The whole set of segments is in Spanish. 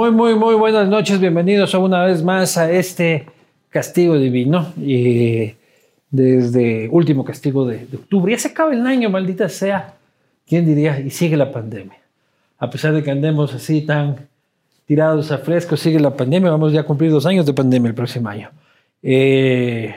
Muy, muy, muy buenas noches. Bienvenidos una vez más a este castigo divino. Y desde último castigo de, octubre. Ya se acaba el año, maldita sea. ¿Quién diría? Y sigue la pandemia. A pesar de que andemos así tan tirados a fresco, sigue la pandemia. Vamos ya a cumplir dos años de pandemia el próximo año. Eh,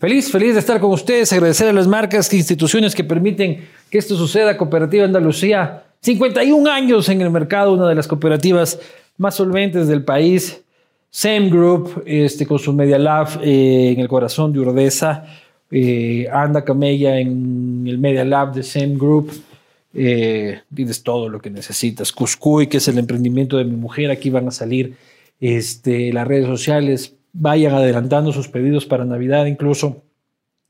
feliz, feliz de estar con ustedes. Agradecer a las marcas e instituciones que permiten que esto suceda. Cooperativa Andalucía, 51 años en el mercado, una de las cooperativas más solventes del país. Same Group, este, con su Media Lab eh, en el corazón de Urdesa. Eh, anda Camella en el Media Lab de Same Group. Eh, todo lo que necesitas. Cuscuy, que es el emprendimiento de mi mujer. Aquí van a salir este, las redes sociales. Vayan adelantando sus pedidos para Navidad incluso.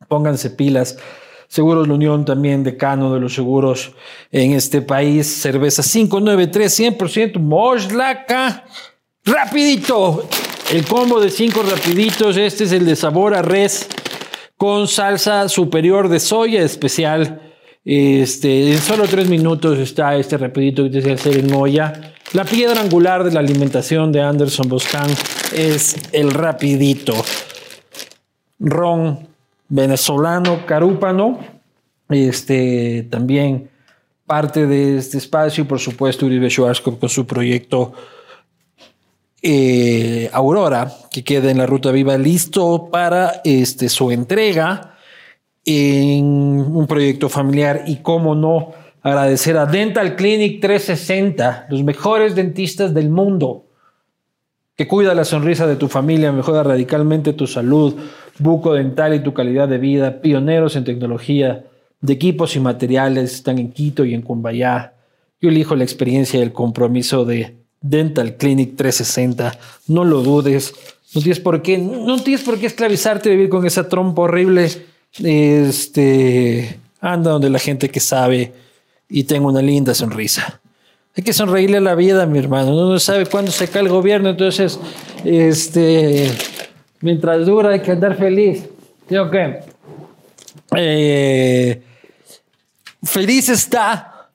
Pónganse pilas. Seguros La Unión también, decano de los seguros en este país. Cerveza 593, 100% Moslaca. Rapidito. El combo de cinco rapiditos. Este es el de sabor a res con salsa superior de soya especial. Este, en solo tres minutos está este rapidito que que hacer en olla. La piedra angular de la alimentación de Anderson Boscan es el rapidito. Ron venezolano, carúpano, este, también parte de este espacio y por supuesto Uribe Schwarzkopf con su proyecto eh, Aurora, que queda en la ruta viva listo para este, su entrega en un proyecto familiar. Y cómo no agradecer a Dental Clinic 360, los mejores dentistas del mundo, que cuida la sonrisa de tu familia, mejora radicalmente tu salud, buco dental y tu calidad de vida, pioneros en tecnología de equipos y materiales, están en Quito y en Cumbayá. Yo elijo la experiencia y el compromiso de Dental Clinic 360. No lo dudes. No tienes por qué, no tienes por qué esclavizarte vivir con esa trompa horrible. Este, anda donde la gente que sabe y tenga una linda sonrisa. Hay que sonreírle a la vida, mi hermano. Uno no sabe cuándo se cae el gobierno, entonces, este, mientras dura hay que andar feliz. ¿Sí? Eh, feliz está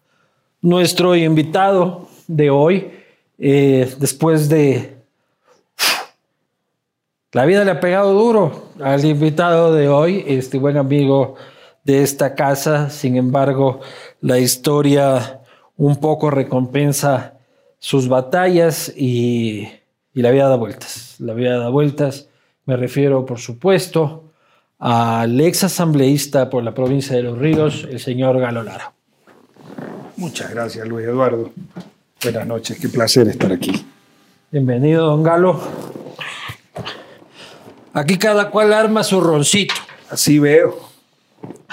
nuestro invitado de hoy, eh, después de... La vida le ha pegado duro al invitado de hoy, este buen amigo de esta casa. Sin embargo, la historia un poco recompensa sus batallas y, y la vida da vueltas. La vida da vueltas. Me refiero, por supuesto, al ex asambleísta por la provincia de Los Ríos, el señor Galo Lara. Muchas gracias, Luis Eduardo. Buenas noches, qué placer estar aquí. Bienvenido, don Galo. Aquí cada cual arma su roncito. Así veo.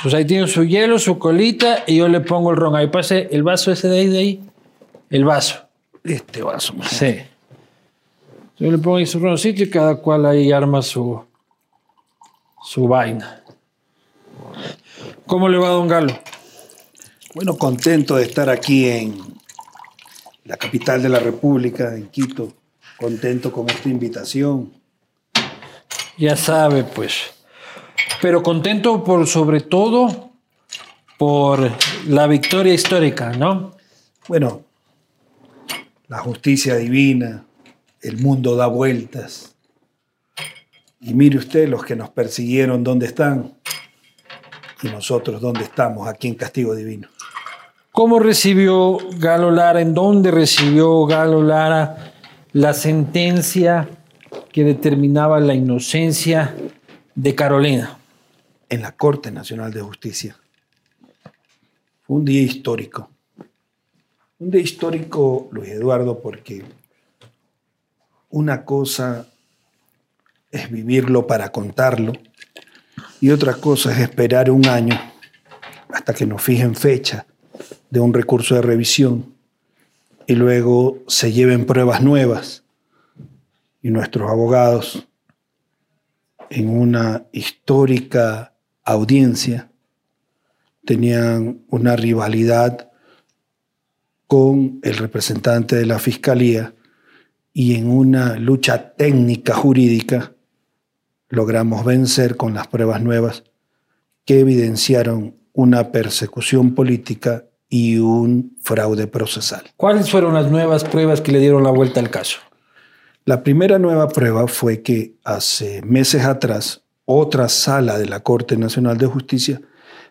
Pues ahí tiene su hielo, su colita y yo le pongo el ron. Ahí pase el vaso ese de ahí, de ahí. El vaso. Este vaso. Sí. Yo le pongo ahí su roncito y cada cual ahí arma su, su vaina. ¿Cómo le va, don Galo? Bueno, contento de estar aquí en la capital de la República, en Quito. Contento con esta invitación. Ya sabe, pues. Pero contento por sobre todo por la victoria histórica, ¿no? Bueno, la justicia divina, el mundo da vueltas. Y mire usted los que nos persiguieron, ¿dónde están? Y nosotros, ¿dónde estamos? Aquí en Castigo Divino. ¿Cómo recibió Galo Lara? ¿En dónde recibió Galo Lara la sentencia que determinaba la inocencia de Carolina? En la Corte Nacional de Justicia. Fue un día histórico. Un día histórico, Luis Eduardo, porque una cosa es vivirlo para contarlo y otra cosa es esperar un año hasta que nos fijen fecha de un recurso de revisión y luego se lleven pruebas nuevas y nuestros abogados en una histórica audiencia tenían una rivalidad con el representante de la Fiscalía y en una lucha técnica jurídica logramos vencer con las pruebas nuevas que evidenciaron una persecución política y un fraude procesal. ¿Cuáles fueron las nuevas pruebas que le dieron la vuelta al caso? La primera nueva prueba fue que hace meses atrás otra sala de la Corte Nacional de Justicia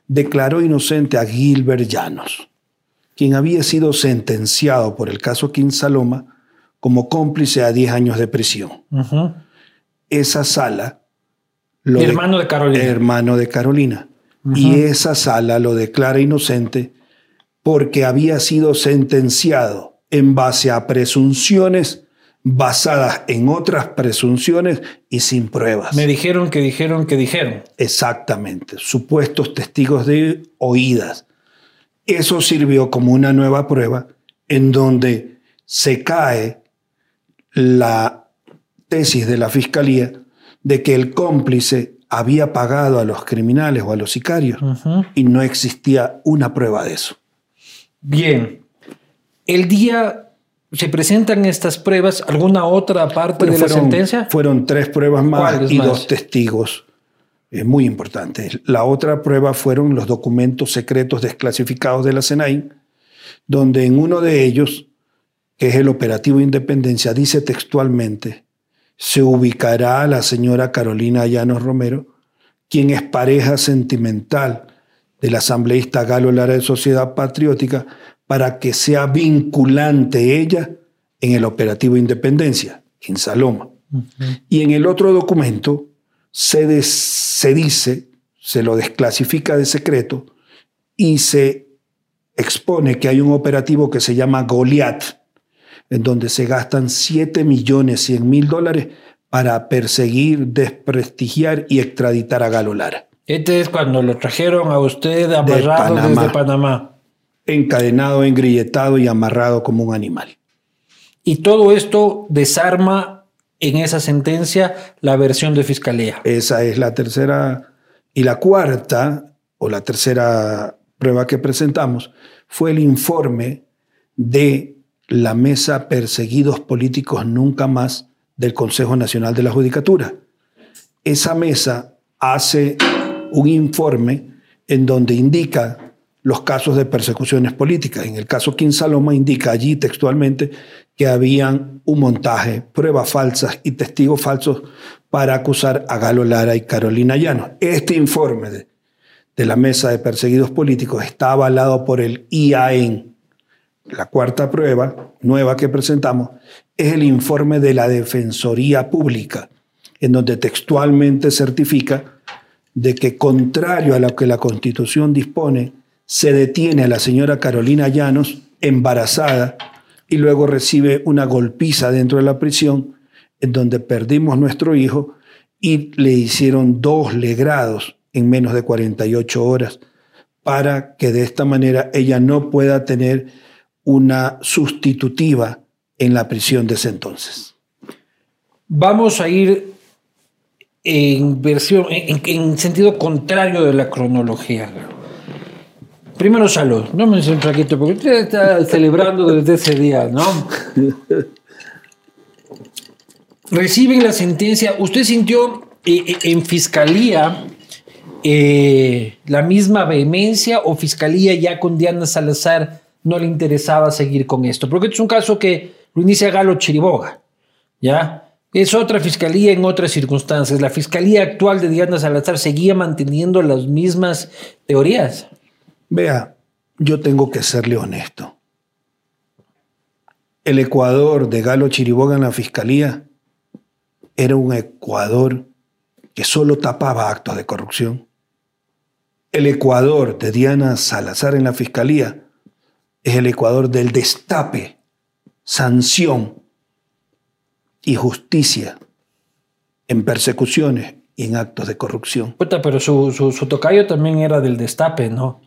declaró inocente a Gilbert Llanos, quien había sido sentenciado por el caso Saloma como cómplice a 10 años de prisión. Esa sala... Lo hermano de, Carolina. Hermano de Carolina. Y esa sala lo declara inocente porque había sido sentenciado en base a presunciones basadas en otras presunciones y sin pruebas. Me dijeron que dijeron que dijeron. Exactamente, supuestos testigos de oídas. Eso sirvió como una nueva prueba en donde se cae la tesis de la fiscalía de que el cómplice había pagado a los criminales o a los sicarios y no existía una prueba de eso. Bien, el día ¿Se presentan estas pruebas? ¿Alguna otra parte de la sentencia? Fueron tres pruebas más y dos testigos es muy importante. La otra prueba fueron los documentos secretos desclasificados de la CENAI, donde en uno de ellos, que es el operativo Independencia, dice textualmente, se ubicará a la señora Carolina Llanos Romero, quien es pareja sentimental del asambleísta Galo Lara de Sociedad Patriótica, para que sea vinculante ella en el operativo Independencia, en Saloma. Y en el otro documento se, se dice, se lo desclasifica de secreto y se expone que hay un operativo que se llama Goliat, en donde se gastan 7 millones 100 mil dólares para perseguir, desprestigiar y extraditar a Galo Lara. Este es cuando lo trajeron a usted amarrado desde Panamá encadenado, engrilletado y amarrado como un animal. Y todo esto desarma en esa sentencia la versión de fiscalía. Esa es la tercera. Y la cuarta, o la tercera prueba que presentamos, fue el informe de la mesa Perseguidos Políticos Nunca Más del Consejo Nacional de la Judicatura. Esa mesa hace un informe en donde indica los casos de persecuciones políticas. En el caso Saloma indica allí textualmente que habían un montaje, pruebas falsas y testigos falsos para acusar a Galo Lara y Carolina Llano. Este informe de, de la Mesa de Perseguidos Políticos está avalado por el IAEN. La cuarta prueba nueva que presentamos es el informe de la Defensoría Pública, en donde textualmente certifica de que contrario a lo que la Constitución dispone, se detiene a la señora Carolina Llanos embarazada y luego recibe una golpiza dentro de la prisión en donde perdimos nuestro hijo y le hicieron dos legrados en menos de 48 horas para que de esta manera ella no pueda tener una sustitutiva en la prisión de ese entonces. Vamos a ir en versión, en, en sentido contrario de la cronología. Primero salud, no me un traquito, porque usted está celebrando desde ese día, ¿no? Reciben la sentencia, usted sintió eh, eh, en fiscalía eh, la misma vehemencia o fiscalía ya con Diana Salazar no le interesaba seguir con esto, porque es un caso que lo inicia Galo Chiriboga, ¿ya? Es otra fiscalía en otras circunstancias. La fiscalía actual de Diana Salazar seguía manteniendo las mismas teorías. Vea, yo tengo que serle honesto. El Ecuador de Galo Chiriboga en la fiscalía era un Ecuador que solo tapaba actos de corrupción. El Ecuador de Diana Salazar en la fiscalía es el Ecuador del destape, sanción y justicia en persecuciones y en actos de corrupción. pero su, su tocayo también era del destape, ¿no?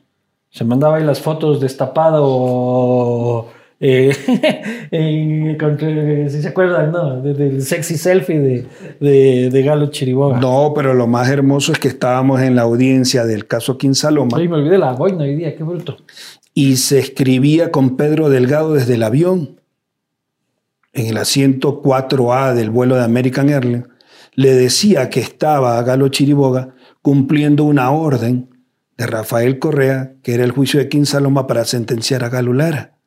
Se mandaba ahí las fotos destapado. Eh, si se acuerdan, ¿no? Del sexy selfie de, de, Galo Chiriboga. No, pero lo más hermoso es que estábamos en la audiencia del caso Quinsaloma. Ay, me olvidé la boina hoy día, qué bruto. Y se escribía con Pedro Delgado desde el avión, en el asiento 4A del vuelo de American Airlines. le decía que estaba a Galo Chiriboga cumpliendo una orden de Rafael Correa, que era el juicio de Quinsaloma para sentenciar a Galo Lara.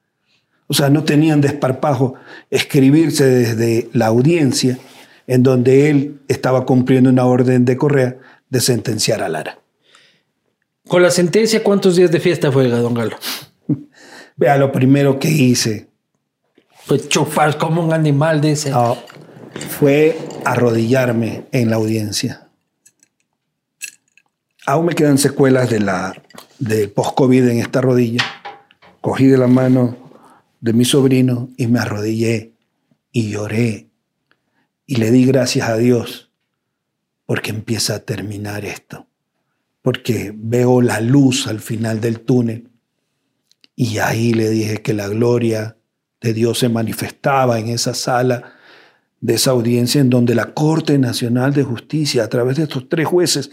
O sea, no tenían desparpajo escribirse desde la audiencia en donde él estaba cumpliendo una orden de Correa de sentenciar a Lara. Con la sentencia, ¿cuántos días de fiesta fue, don Galo? Vea, lo primero que hice. Pues chupar como un animal de ese. fue arrodillarme en la audiencia. Aún me quedan secuelas de la del post-COVID en esta rodilla. Cogí de la mano de mi sobrino y me arrodillé y lloré. Y le di gracias a Dios porque empieza a terminar esto, porque veo la luz al final del túnel. Y ahí le dije que la gloria de Dios se manifestaba en esa sala de esa audiencia en donde la Corte Nacional de Justicia, a través de estos tres jueces,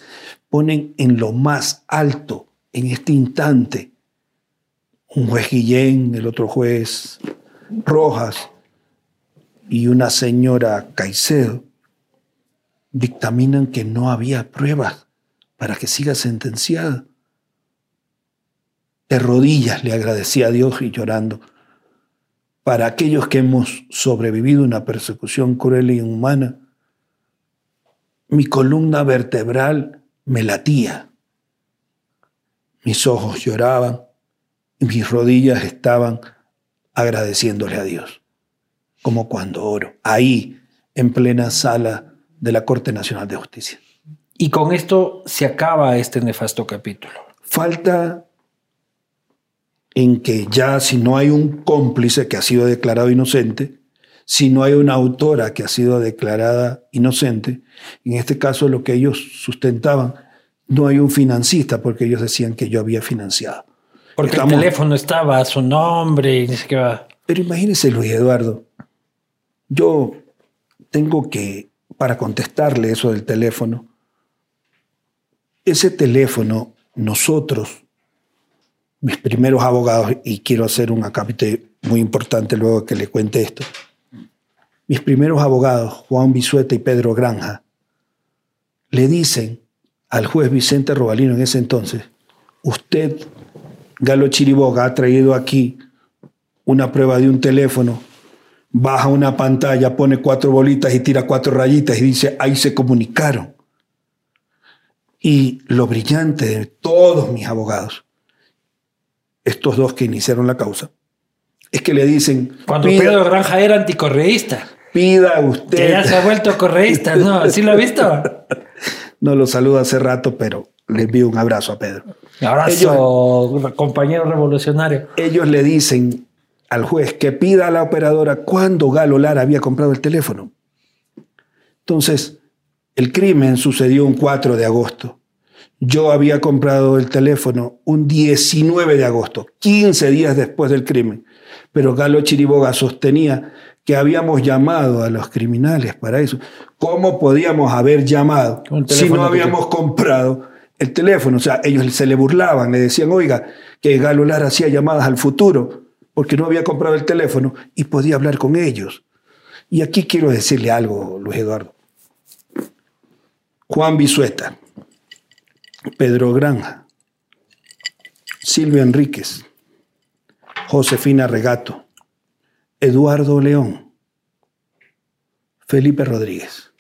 ponen en lo más alto, en este instante, un juez Guillén, el otro juez Rojas y una señora Caicedo, dictaminan que no había pruebas para que siga sentenciada. De rodillas le agradecí a Dios y llorando. Para aquellos que hemos sobrevivido una persecución cruel e inhumana, mi columna vertebral me latía. Mis ojos lloraban y mis rodillas estaban agradeciéndole a Dios, como cuando oro, ahí, en plena sala de la Corte Nacional de Justicia. Y con esto se acaba este nefasto capítulo. Falta en que ya si no hay un cómplice que ha sido declarado inocente, si no hay una autora que ha sido declarada inocente, en este caso lo que ellos sustentaban, no hay un financista porque ellos decían que yo había financiado. Porque el teléfono estaba a su nombre y ni siquiera... Pero imagínese, Luis Eduardo, yo tengo que, para contestarle eso del teléfono, ese teléfono, nosotros mis primeros abogados, y quiero hacer un acápite muy importante luego que le cuente esto, mis primeros abogados, Juan Bisueta y Pedro Granja, le dicen al juez Vicente Robalino en ese entonces, usted, Galo Chiriboga, ha traído aquí una prueba de un teléfono, baja una pantalla, pone cuatro bolitas y tira cuatro rayitas y dice, ahí se comunicaron. Y lo brillante de todos mis abogados estos dos que iniciaron la causa, es que le dicen... Cuando Pedro Granja era anticorreísta. Pida usted... Que ya se ha vuelto correísta, ¿no? ¿Sí lo ha visto? no lo saludo hace rato, pero le envío un abrazo a Pedro. Un abrazo, compañero revolucionario. Ellos le dicen al juez que pida a la operadora cuándo Galo Lara había comprado el teléfono. Entonces, el crimen sucedió un 4 de agosto. Yo había comprado el teléfono un 19 de agosto, 15 días después del crimen, pero Galo Chiriboga sostenía que habíamos llamado a los criminales para eso. ¿Cómo podíamos haber llamado si no habíamos comprado el teléfono? O sea, ellos se le burlaban, le decían, oiga, que Galo Lara hacía llamadas al futuro porque no había comprado el teléfono y podía hablar con ellos. Y aquí quiero decirle algo, Luis Eduardo. Juan Bisueta, Pedro Granja, Silvio Enríquez, Josefina Regato, Eduardo León, Felipe Rodríguez.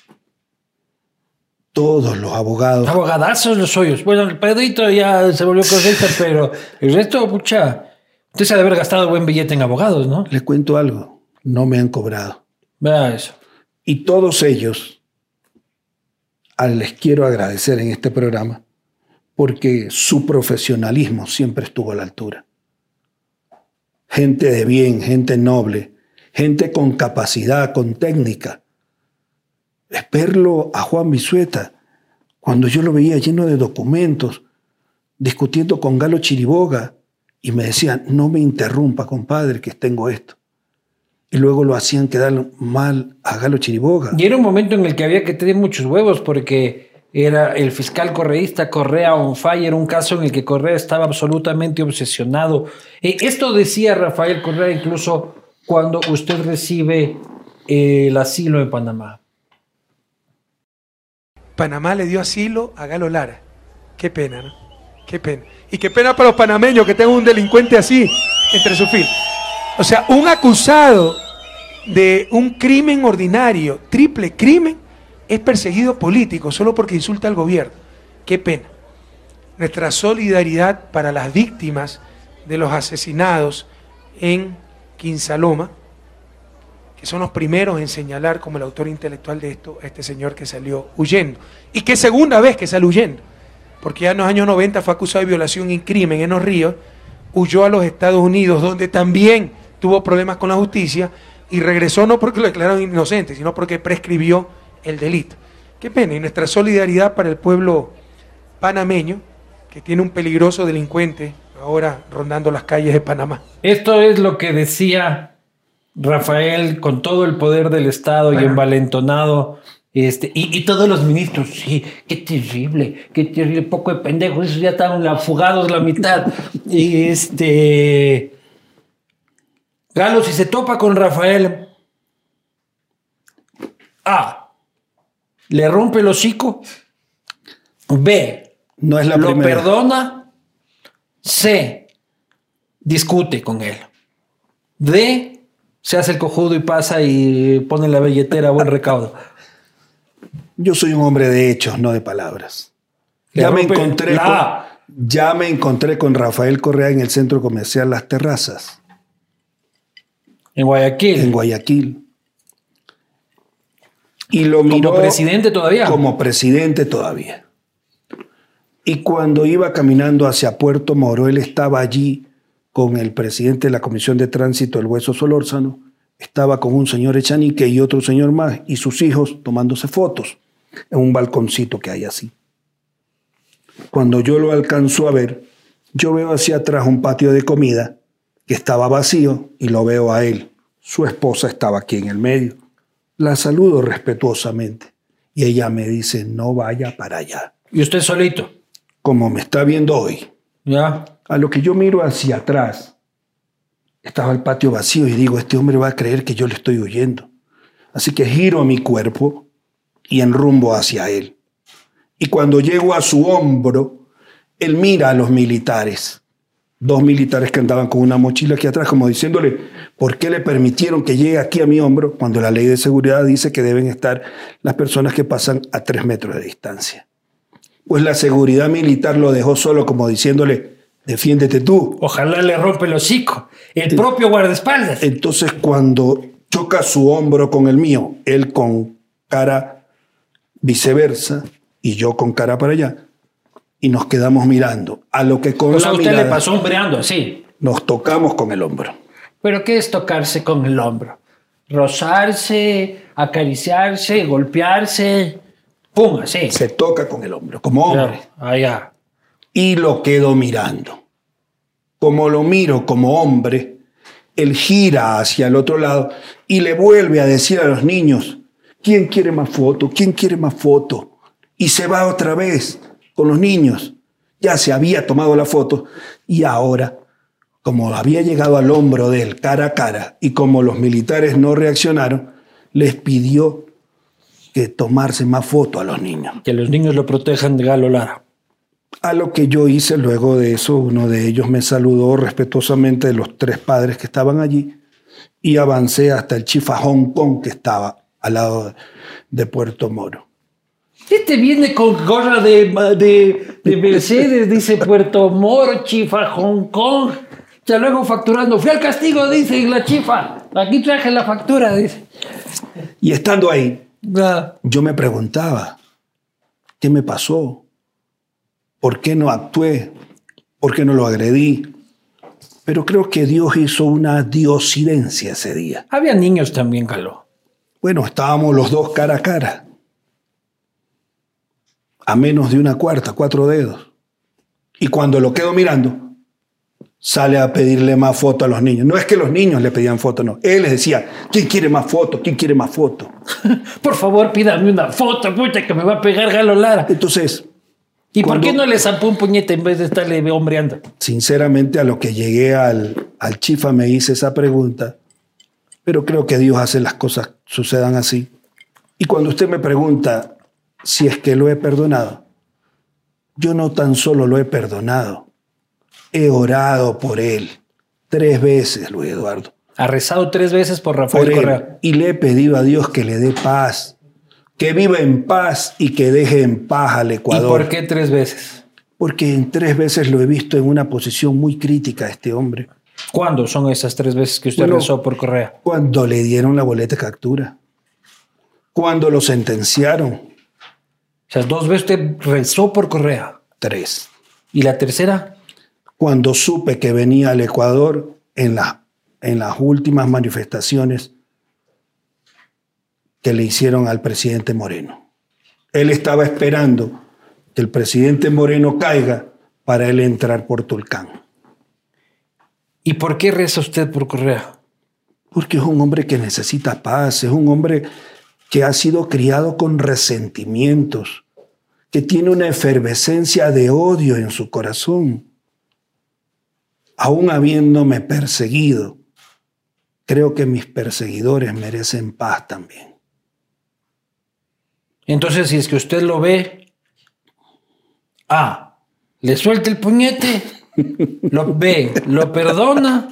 Todos los abogados. Abogadazos los suyos. Bueno, el Pedrito ya se volvió correcto, pero el resto, pucha, usted se ha de haber gastado buen billete en abogados, ¿no? Les cuento algo, no me han cobrado. Vea eso. Y todos ellos, les quiero agradecer en este programa, porque su profesionalismo siempre estuvo a la altura. Gente de bien, gente noble, gente con capacidad, con técnica. Esperlo a Juan Bisueta, cuando yo lo veía lleno de documentos, discutiendo con Galo Chiriboga, y me decían, no me interrumpa, compadre, que tengo esto. Y luego lo hacían quedar mal a Galo Chiriboga. Y era un momento en el que había que tener muchos huevos, porque era el fiscal correísta Correa on fire, un caso en el que Correa estaba absolutamente obsesionado. Eh, esto decía Rafael Correa incluso cuando usted recibe el asilo en Panamá. Panamá le dio asilo a Galo Lara. Qué pena, ¿no? Qué pena. Y qué pena para los panameños que tengan un delincuente así entre sus filas. O sea, un acusado de un crimen ordinario, triple crimen, es perseguido político solo porque insulta al gobierno. Qué pena. Nuestra solidaridad para las víctimas de los asesinados en Quinsaloma, que son los primeros en señalar como el autor intelectual de esto a este señor que salió huyendo. Y qué segunda vez que sale huyendo, porque ya en los años 90 fue acusado de violación y crimen en los ríos, huyó a los Estados Unidos, donde también tuvo problemas con la justicia, y regresó no porque lo declararon inocente, sino porque prescribió el delito. Qué pena, y nuestra solidaridad para el pueblo panameño, que tiene un peligroso delincuente ahora rondando las calles de Panamá. Esto es lo que decía Rafael con todo el poder del Estado y envalentonado. Este, y, todos los ministros, sí, qué terrible, qué terrible, poco de pendejos, esos ya estaban afugados la mitad. y este. Galo, si se topa con Rafael, A. Le rompe el hocico. B. No es la lo perdona. C. Discute con él. D. Se hace el cojudo y pasa y pone la billetera a buen recaudo. Yo soy un hombre de hechos, no de palabras. Ya me, encontré con, ya me encontré con Rafael Correa en el centro comercial Las Terrazas. En Guayaquil. En Guayaquil. Y lo miró como presidente todavía. Como presidente todavía. Y cuando iba caminando hacia Puerto Moro, él estaba allí con el presidente de la Comisión de Tránsito, el Hueso Solórzano, estaba con un señor Echanique y otro señor más y sus hijos tomándose fotos en un balconcito que hay así. Cuando yo lo alcanzo a ver, yo veo hacia atrás un patio de comida que estaba vacío y lo veo a él. Su esposa estaba aquí en el medio. La saludo respetuosamente y ella me dice, no vaya para allá. ¿Y usted solito? Como me está viendo hoy. Ya. A lo que yo miro hacia atrás, estaba el patio vacío y digo, este hombre va a creer que yo le estoy huyendo. Así que giro mi cuerpo y enrumbo hacia él. Y cuando llego a su hombro, él mira a los militares. Dos militares que andaban con una mochila aquí atrás, como diciéndole, ¿por qué le permitieron que llegue aquí a mi hombro cuando la ley de seguridad dice que deben estar las personas que pasan a tres metros de distancia? Pues la seguridad militar lo dejó solo como diciéndole, defiéndete tú. Ojalá le rompe el hocico, el propio guardaespaldas. Entonces cuando choca su hombro con el mío, él con cara viceversa y yo con cara para allá, y nos quedamos mirando. A lo que con o sea, usted le pasó hombreando así. Nos tocamos con el hombro. ¿Pero qué es tocarse con el hombro? Rozarse, acariciarse, golpearse. Pum, así. Se toca con el hombro, como hombre. Allá. Y lo quedo mirando. Como lo miro como hombre, él gira hacia el otro lado y le vuelve a decir a los niños, ¿quién quiere más foto? ¿Quién quiere más foto? Y se va otra vez con los niños. Ya se había tomado la foto y ahora, como había llegado al hombro de él cara a cara y como los militares no reaccionaron, les pidió que tomarse más foto a los niños. Que los niños lo protejan de Galo Lara. A lo que yo hice luego de eso, uno de ellos me saludó respetuosamente de los tres padres que estaban allí y avancé hasta el Chifa Hong Kong que estaba al lado de Puerto Moro. Este viene con gorra de, de, Mercedes, dice Puerto Moro, Chifa Hong Kong. Ya luego facturando. Fui al castigo, dice la chifa. Aquí traje la factura, dice. Y estando ahí, ah. yo me preguntaba, ¿qué me pasó? ¿Por qué no actué? ¿Por qué no lo agredí? Pero creo que Dios hizo una diosidencia ese día. Había niños también, Caló. Bueno, estábamos los dos cara a cara. A menos de una cuarta, cuatro dedos. Y cuando lo quedo mirando, sale a pedirle más fotos a los niños. No es que los niños le pedían fotos, no. Él les decía, ¿quién quiere más fotos? ¿Quién quiere más fotos? Por favor, pídame una foto, pucha, que me va a pegar Galo Lara. Entonces, ¿Y por qué no le zampó un puñete en vez de estarle hombreando? Sinceramente, a lo que llegué al, al chifa me hice esa pregunta, pero creo que Dios hace las cosas sucedan así. Y cuando usted me pregunta, si es que lo he perdonado. Yo no tan solo lo he perdonado, he orado por él tres veces, Luis Eduardo. Ha rezado tres veces por Rafael Por él, Correa. y le he pedido a Dios que le dé paz, que viva en paz y que deje en paz al ¿Y Ecuador. por qué tres veces? Porque en tres veces lo he visto en una posición muy crítica a este hombre. ¿Cuándo son esas tres veces que usted Bueno, rezó por Correa? Cuando le dieron la boleta de captura. Cuando lo sentenciaron. O sea, dos veces usted rezó por Correa. Tres. ¿Y la tercera? Cuando supe que venía al Ecuador en, la- en las últimas manifestaciones que le hicieron al presidente Moreno. Él estaba esperando que el presidente Moreno caiga para él entrar por Tulcán. ¿Y por qué reza usted por Correa? Porque es un hombre que necesita paz, es un hombre que ha sido criado con resentimientos, que tiene una efervescencia de odio en su corazón. Aún habiéndome perseguido, creo que mis perseguidores merecen paz también. Entonces, si es que usted lo ve, A, le suelta el puñete, lo B, lo perdona,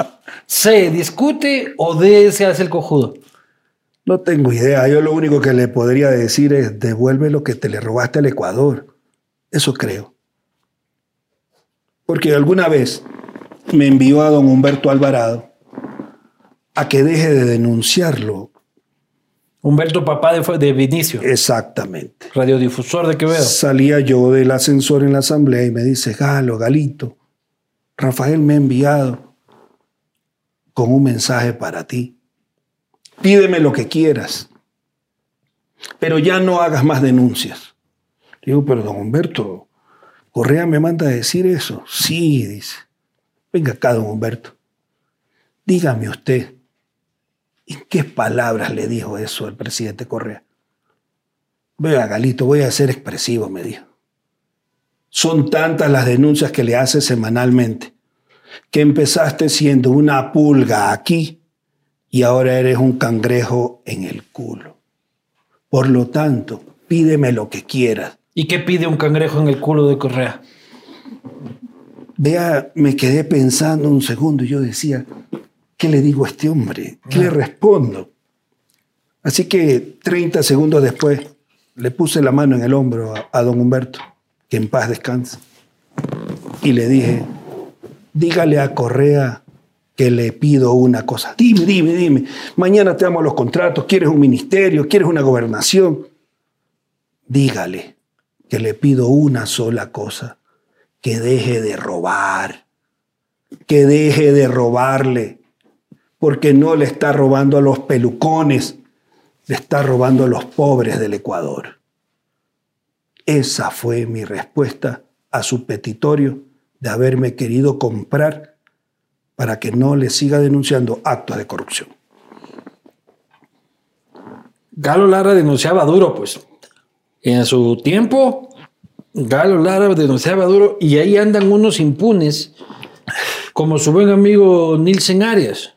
C, discute o D, se hace el cojudo. No tengo idea, yo lo único que le podría decir es devuelve lo que te le robaste al Ecuador. Eso creo. Porque alguna vez me envió a don Humberto Alvarado a que deje de denunciarlo. Humberto Papá de, de Vinicio, Exactamente. radiodifusor de Quevedo. Salía yo del ascensor en la asamblea y me dice, Galo, Galito, Rafael me ha enviado con un mensaje para ti. Pídeme lo que quieras, pero ya no hagas más denuncias. Digo, pero don Humberto, Correa me manda a decir eso. Sí, dice. Venga acá, don Humberto. Dígame usted, ¿en qué palabras le dijo eso al presidente Correa? Vea, Galito, voy a ser expresivo, me dijo. Son tantas las denuncias que le hace semanalmente que empezaste siendo una pulga aquí y ahora eres un cangrejo en el culo. Por lo tanto, pídeme lo que quieras. ¿Y qué pide un cangrejo en el culo de Correa? Vea, me quedé pensando un segundo y yo decía, ¿qué le digo a este hombre? ¿Qué le respondo? Así que 30 segundos después le puse la mano en el hombro a, a don Humberto, que en paz descanse, y le dije, dígale a Correa que le pido una cosa. Dime, dime, dime. Mañana te damos los contratos. ¿Quieres un ministerio? ¿Quieres una gobernación? Dígale que le pido una sola cosa. Que deje de robar. Que deje de robarle. Porque no le está robando a los pelucones. Le está robando a los pobres del Ecuador. Esa fue mi respuesta a su petitorio de haberme querido comprar para que no le siga denunciando actos de corrupción. Galo Lara denunciaba duro, pues. En su tiempo, Galo Lara denunciaba duro y ahí andan unos impunes, como su buen amigo Nilsen Arias.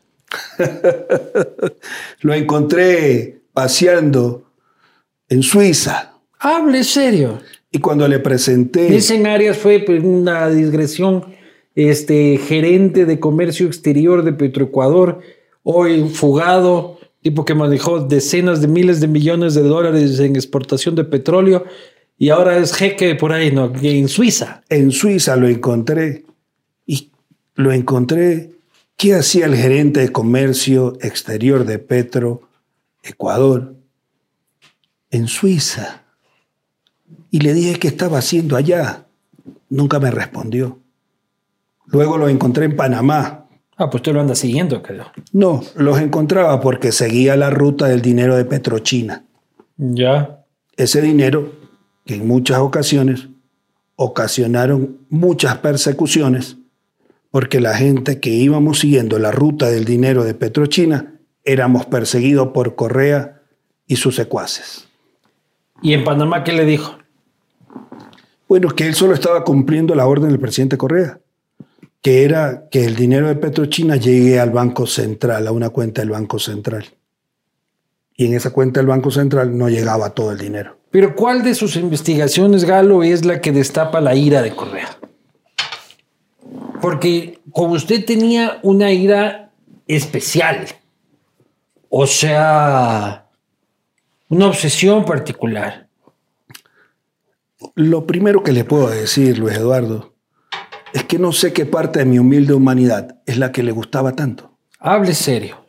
Lo encontré paseando en Suiza Hable serio. y cuando le presenté... Nilsen Arias fue pues, una digresión, este, gerente de comercio exterior de Petroecuador, hoy fugado, tipo que manejó decenas de miles de millones de dólares en exportación de petróleo y ahora es jeque por ahí, ¿no? En Suiza. En Suiza lo encontré y lo encontré. ¿Qué hacía el gerente de comercio exterior de Petro, Ecuador? En Suiza. Y le dije qué estaba haciendo allá. Nunca me respondió. Luego lo encontré en Panamá. Ah, pues usted lo anda siguiendo, creo. No, los encontraba porque seguía la ruta del dinero de Petrochina. Ya. Ese dinero que en muchas ocasiones ocasionaron muchas persecuciones porque la gente que íbamos siguiendo la ruta del dinero de Petrochina éramos perseguidos por Correa y sus secuaces. ¿Y en Panamá qué le dijo? Bueno, que él solo estaba cumpliendo la orden del presidente Correa, que era que el dinero de Petrochina llegue al Banco Central, a una cuenta del Banco Central. Y en esa cuenta del Banco Central no llegaba todo el dinero. Pero ¿cuál de sus investigaciones, Galo, es la que destapa la ira de Correa? Porque como usted tenía una ira especial, o sea, una obsesión particular. Lo primero que le puedo decir, Luis Eduardo, es que no sé qué parte de mi humilde humanidad es la que le gustaba tanto. Hable serio.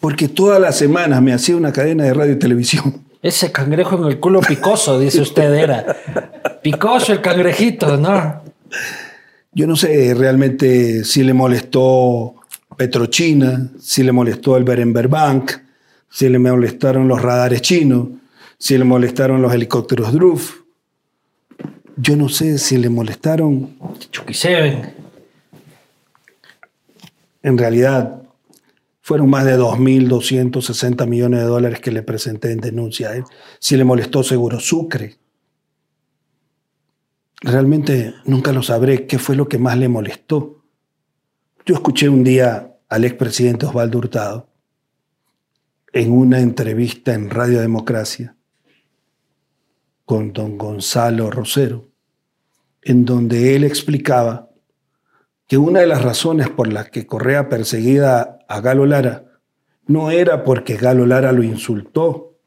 Porque todas las semanas me hacía una cadena de radio y televisión. Ese cangrejo en el culo picoso, dice usted, era. Picoso el cangrejito, ¿no? Yo no sé realmente si le molestó Petrochina, si le molestó el Berenberg Bank, si le molestaron los radares chinos, si le molestaron los helicópteros Druf. Yo no sé si le molestaron. Chucky Seven. En realidad, fueron más de 2.260 millones de dólares que le presenté en denuncia a él. Si le molestó Seguro Sucre. Realmente nunca lo sabré qué fue lo que más le molestó. Yo escuché un día al expresidente Osvaldo Hurtado en una entrevista en Radio Democracia con don Gonzalo Rosero, en donde él explicaba que una de las razones por las que Correa perseguía a Galo Lara no era porque Galo Lara lo insultó,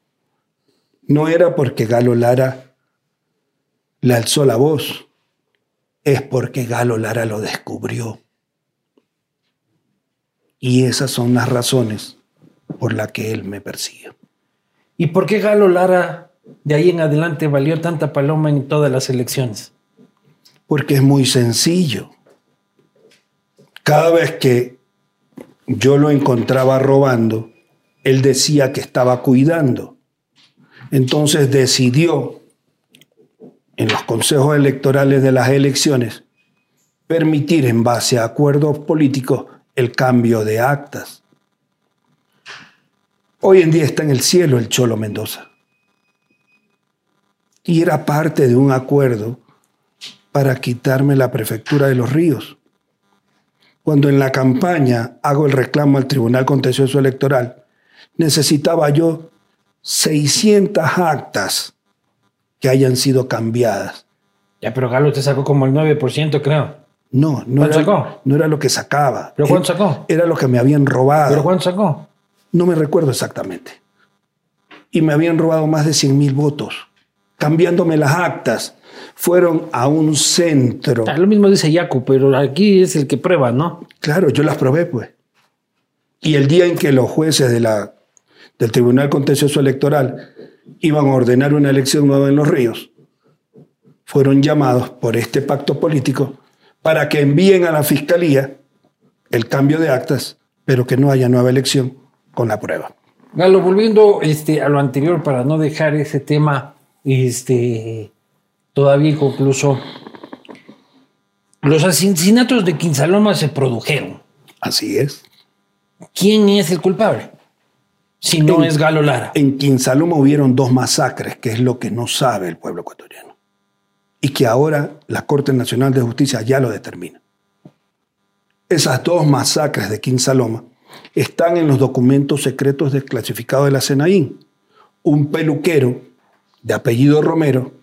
no era porque Galo Lara le alzó la voz, es porque Galo Lara lo descubrió. Y esas son las razones por las que él me persigue. ¿Y por qué Galo Lara de ahí en adelante valió tanta paloma en todas las elecciones? Porque es muy sencillo. Cada vez que yo lo encontraba robando, él decía que estaba cuidando. Entonces decidió en los consejos electorales de las elecciones permitir en base a acuerdos políticos el cambio de actas. Hoy en día está en el cielo el Cholo Mendoza. Y era parte de un acuerdo para quitarme la prefectura de los ríos cuando en la campaña hago el reclamo al Tribunal Contencioso Electoral, necesitaba yo 600 actas que hayan sido cambiadas. Ya, pero Galo te sacó como el 9%, creo. No, no era, sacó? no era lo que sacaba. ¿Pero cuánto sacó? Era lo que me habían robado. ¿Pero cuánto sacó? No me recuerdo exactamente. Y me habían robado más de 100 mil votos, cambiándome las actas fueron a un centro. Ah, lo mismo dice Yacu, pero aquí es el que prueba, ¿no? Claro, yo las probé, pues. Y el día en que los jueces de la, del Tribunal Contencioso Electoral iban a ordenar una elección nueva en Los Ríos, fueron llamados por este pacto político para que envíen a la Fiscalía el cambio de actas, pero que no haya nueva elección con la prueba. Galo, volviendo este, a lo anterior para no dejar ese tema este, todavía inconcluso. Los asesinatos de Quinsaloma se produjeron. Así es. ¿Quién es el culpable? Si no es Galo Lara. En Quinsaloma hubieron dos masacres, que es lo que no sabe el pueblo ecuatoriano. Y que ahora la Corte Nacional de Justicia ya lo determina. Esas dos masacres de Quinsaloma están en los documentos secretos desclasificados de la Senaín. Un peluquero de apellido Romero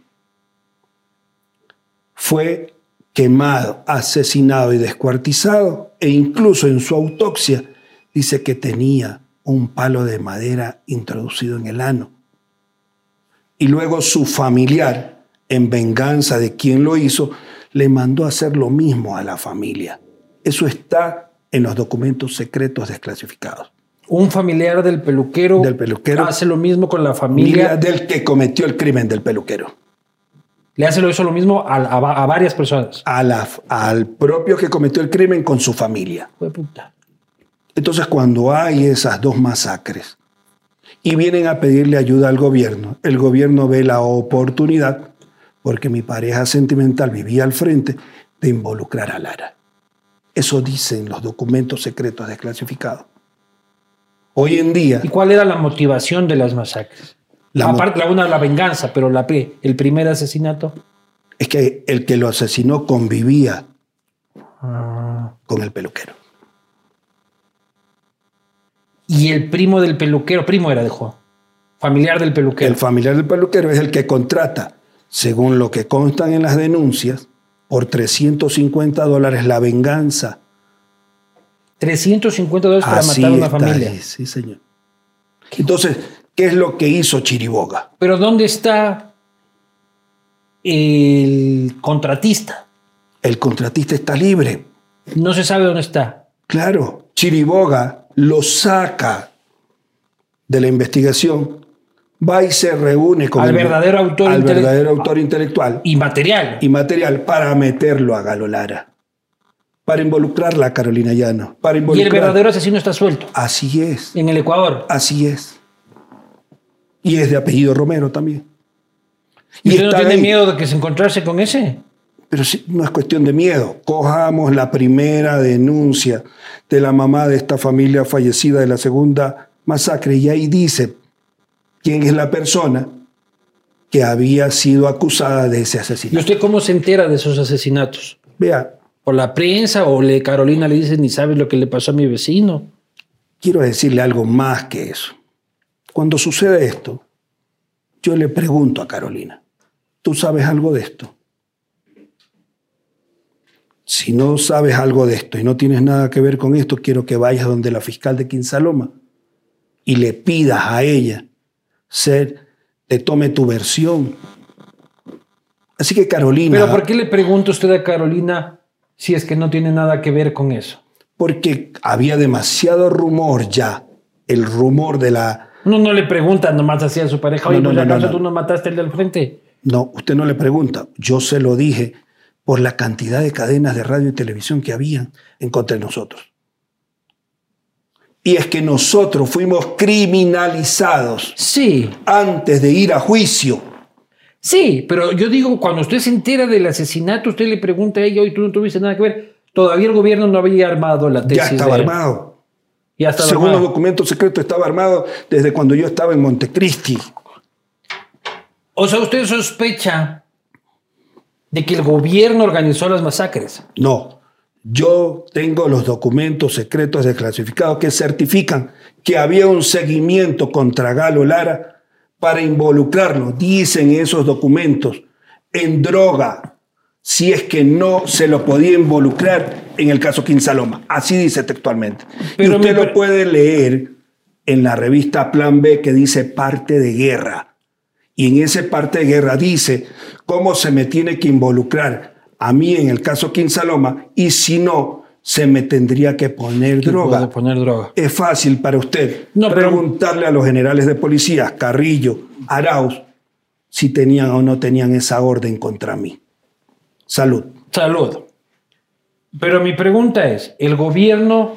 fue quemado, asesinado y descuartizado e incluso en su autopsia dice que tenía un palo de madera introducido en el ano. Y luego su familiar, en venganza de quien lo hizo, le mandó a hacer lo mismo a la familia. Eso está en los documentos secretos desclasificados. Un familiar del peluquero, del peluquero hace lo mismo con la familia del que cometió el crimen del peluquero. Le hace eso lo mismo a, varias personas. A la, al propio que cometió el crimen con su familia. puta. Entonces, cuando hay esas dos masacres y vienen a pedirle ayuda al gobierno, el gobierno ve la oportunidad, porque mi pareja sentimental vivía al frente, de involucrar a Lara. Eso dicen los documentos secretos desclasificados. Hoy en día. ¿Y cuál era la motivación de las masacres? La Aparte, la una la venganza, pero la el primer asesinato. Es que el que lo asesinó convivía ah. con el peluquero. Y el primo del peluquero, primo era de Juan. Familiar del peluquero. El familiar del peluquero es el que contrata, según lo que constan en las denuncias, por 350 dólares la venganza. 350 dólares para Así matar a una está, familia. Sí, señor. Entonces, ¿qué es lo que hizo Chiriboga? Pero ¿dónde está el contratista? El contratista está libre. No se sabe dónde está. Claro, Chiriboga lo saca de la investigación, va y se reúne con Al el- verdadero autor al verdadero autor intelectual Inmaterial. y material para meterlo a Galo Lara, para involucrarla a Carolina Llano, para Y el involucrar. verdadero asesino está suelto. Así es, En el Ecuador. así es. Y es de apellido Romero también. ¿Y usted no tiene ahí. miedo de que se encontrarse con ese? Pero sí, no es cuestión de miedo. Cojamos la primera denuncia de la mamá de esta familia fallecida de la segunda masacre y ahí dice quién es la persona que había sido acusada de ese ¿Y asesinato. usted cómo se entera de esos asesinatos? Vea, ¿Por la prensa o le Carolina le dice ni sabes lo que le pasó a mi vecino? quiero decirle algo más que eso. Cuando sucede esto, yo le pregunto a Carolina, ¿tú sabes algo de esto? Si no sabes algo de esto y no tienes nada que ver con esto, quiero que vayas donde la fiscal de Quinsaloma y le pidas a ella ser, te tome tu versión. Así que Carolina, Pero ¿por qué le pregunta usted a Carolina si es que no tiene nada que ver con eso? porque había demasiado rumor ya, el rumor de la... Uno no le pregunta nomás así a su pareja, oye, No, no, pues no, acaso no, no. tú no mataste el del frente. No, usted no le pregunta. Yo se lo dije por la cantidad de cadenas de radio y televisión que habían en contra de nosotros. Y es que nosotros fuimos criminalizados Sí, antes de ir a juicio. sí, pero yo digo, cuando usted se entera del asesinato, usted le pregunta a ella, oye, tú no tuviste nada que ver. Todavía el gobierno no había armado la tesis. Ya estaba de- armado. Según los documentos secretos, estaba armado desde cuando yo estaba en Montecristi. O sea, usted sospecha de que el gobierno organizó las masacres. No, yo tengo los documentos secretos desclasificados que certifican que había un seguimiento contra Galo Lara para involucrarlo, dicen esos documentos, en droga, si es que no se lo podía involucrar en el caso Quinsaloma. Así dice textualmente. Pero y usted lo puede leer en la revista Plan B que dice parte de guerra. Y en ese parte de guerra dice cómo se me tiene que involucrar a mí en el caso Quinsaloma y si no, se me tendría que poner droga. poner droga. Es fácil para usted No, pero- preguntarle a los generales de policía, Carrillo, Arauz, si tenían o no tenían esa orden contra mí. Salud. Salud. Pero mi pregunta es, ¿el gobierno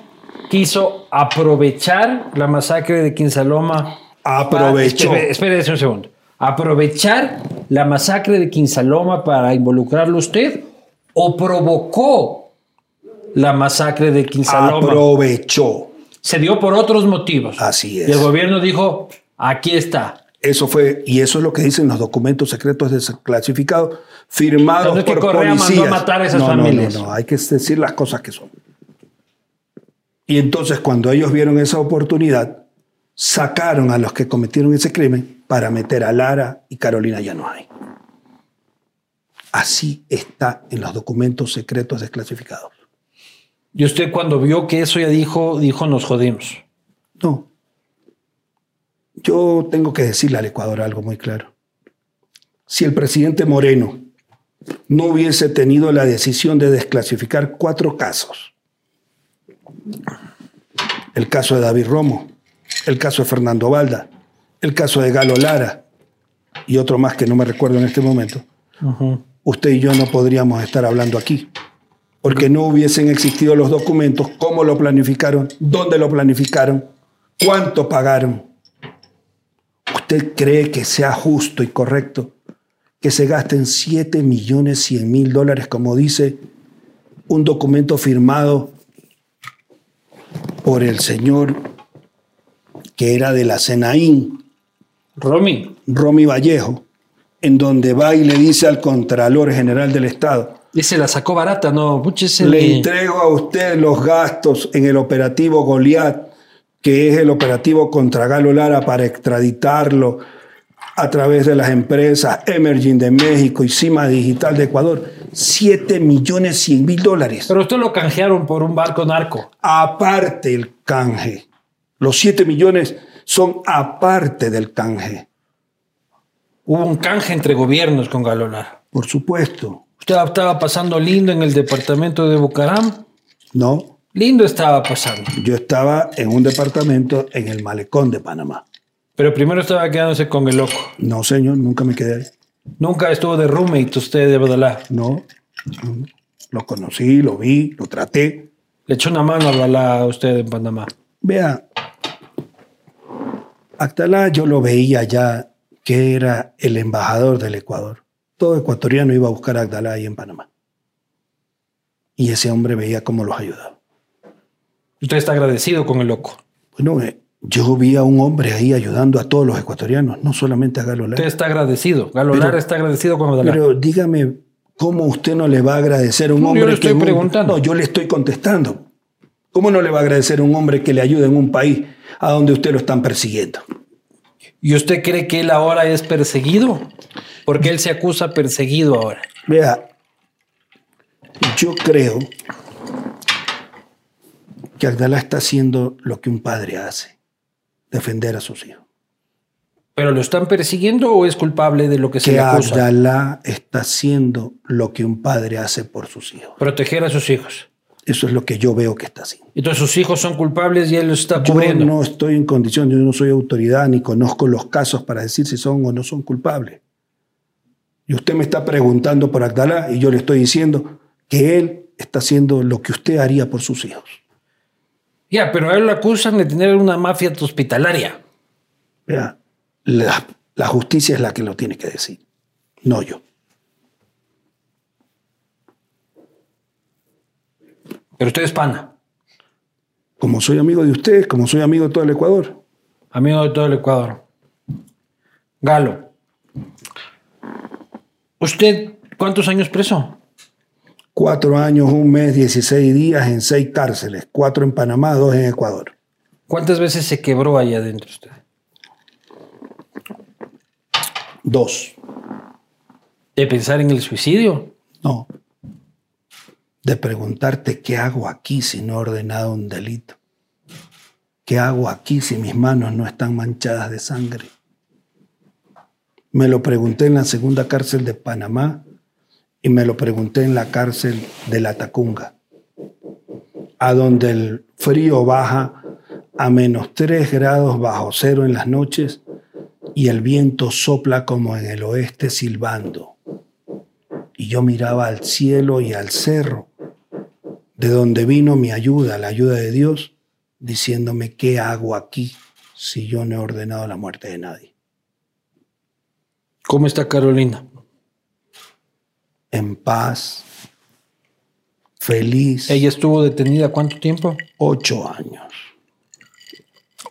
quiso aprovechar la masacre de Quinsaloma? Aprovechó. Espere, espérese un segundo. ¿Aprovechar la masacre de Quinsaloma para involucrarlo usted? ¿O provocó la masacre de Quinsaloma? Aprovechó. Se dio por otros motivos. Así es. Y el gobierno dijo, aquí está. Eso fue, y eso es lo que dicen los documentos secretos desclasificados, firmados No es que por Correa mandó policías. a matar a esas no, no, familias. No, no, hay que decir las cosas que son. Y entonces, cuando ellos vieron esa oportunidad, sacaron a los que cometieron ese crimen para meter a Lara y Carolina ya no hay. Así está en los documentos secretos desclasificados. Y usted cuando vio que eso ya dijo, dijo, nos jodimos. No. Yo tengo que decirle al Ecuador algo muy claro. Si el presidente Moreno no hubiese tenido la decisión de desclasificar cuatro casos, el caso de David Romo, el caso de Fernando Valda, el caso de Galo Lara y otro más que no me recuerdo en este momento, usted y yo no podríamos estar hablando aquí. Porque no hubiesen existido los documentos, cómo lo planificaron, dónde lo planificaron, cuánto pagaron. ¿Usted cree que sea justo y correcto que se gasten 7 millones 100 mil dólares, como dice un documento firmado por el señor que era de la Senaín, Romy, Romy Vallejo, en donde va y le dice al Contralor General del Estado, ese la sacó barata, no, pucha, ese le le- entrego a usted los gastos en el operativo Goliat que es el operativo contra Galo Lara para extraditarlo a través de las empresas Emerging de México y Cima Digital de Ecuador, 7 millones 100 mil dólares. Pero usted lo canjearon por un barco narco. Aparte el canje. Los 7 millones son aparte del canje. Hubo un canje entre gobiernos con Galo Lara. Por supuesto. ¿Usted estaba pasando lindo en el departamento de Bucaram? No, Lindo estaba pasando. yo estaba en un departamento en el malecón de Panamá. Pero primero estaba quedándose con el loco. No, señor, nunca me quedé ahí. Nunca estuvo de roommate usted de Badalá. No, no. lo conocí, lo vi, lo traté. Le echó una mano a Badalá a usted en Panamá. Vea, Actalá yo lo veía ya que era el embajador del Ecuador. Todo ecuatoriano iba a buscar a Agdalá ahí en Panamá. Y ese hombre veía cómo los ayudaba. Usted está agradecido con el loco. Bueno, eh, yo vi a un hombre ahí ayudando a todos los ecuatorianos, no solamente a Galo Lara. Usted está agradecido. Galo Pero- Lara está agradecido con Badalá. Pero dígame, ¿cómo usted no le va a agradecer a un No, yo hombre le estoy que... en un- preguntando. No, yo le estoy contestando. ¿Cómo no le va a agradecer a un hombre que le ayuda en un país a donde usted lo están persiguiendo? ¿Y usted cree que él ahora es perseguido? Porque él se acusa perseguido ahora. Vea, yo creo que Agdalá está haciendo lo que un padre hace, defender a sus hijos. ¿Pero lo están persiguiendo o es culpable de lo que se Que le acusa? Agdalá está haciendo lo que un padre hace por sus hijos. Proteger a sus hijos. Eso es lo que yo veo que está haciendo. Entonces sus hijos son culpables y él los está Yo cubriendo. no estoy en condición, yo no soy autoridad ni conozco los casos para decir si son o no son culpables. Y usted me está preguntando por Agdalá y yo le estoy diciendo que él está haciendo lo que usted haría por sus hijos. Ya, pero a él lo acusan de tener una mafia hospitalaria. Vea, la, la justicia es la que lo tiene que decir, no yo. Pero usted es pana, Como soy amigo de usted, como soy amigo de todo el Ecuador. amigo de todo el Ecuador. Galo. ¿Usted cuántos años preso? Cuatro años, un mes, 16 días en seis cárceles, cuatro en Panamá, dos en Ecuador. ¿Cuántas veces se quebró ahí adentro usted? Dos. ¿De pensar en el suicidio? No. De preguntarte qué hago aquí si no he ordenado un delito. ¿Qué hago aquí si mis manos no están manchadas de sangre? Me lo pregunté en la segunda cárcel de Panamá y me lo pregunté en la cárcel de La Tacunga, a donde el frío baja a menos 3 grados bajo cero en las noches y el viento sopla como en el oeste silbando y yo miraba al cielo y al cerro, de donde vino mi ayuda, la ayuda de Dios, diciéndome, ¿qué hago aquí si yo no he ordenado la muerte de nadie? ¿Cómo está Carolina? En paz, feliz, ¿Ella estuvo detenida cuánto tiempo? ocho años.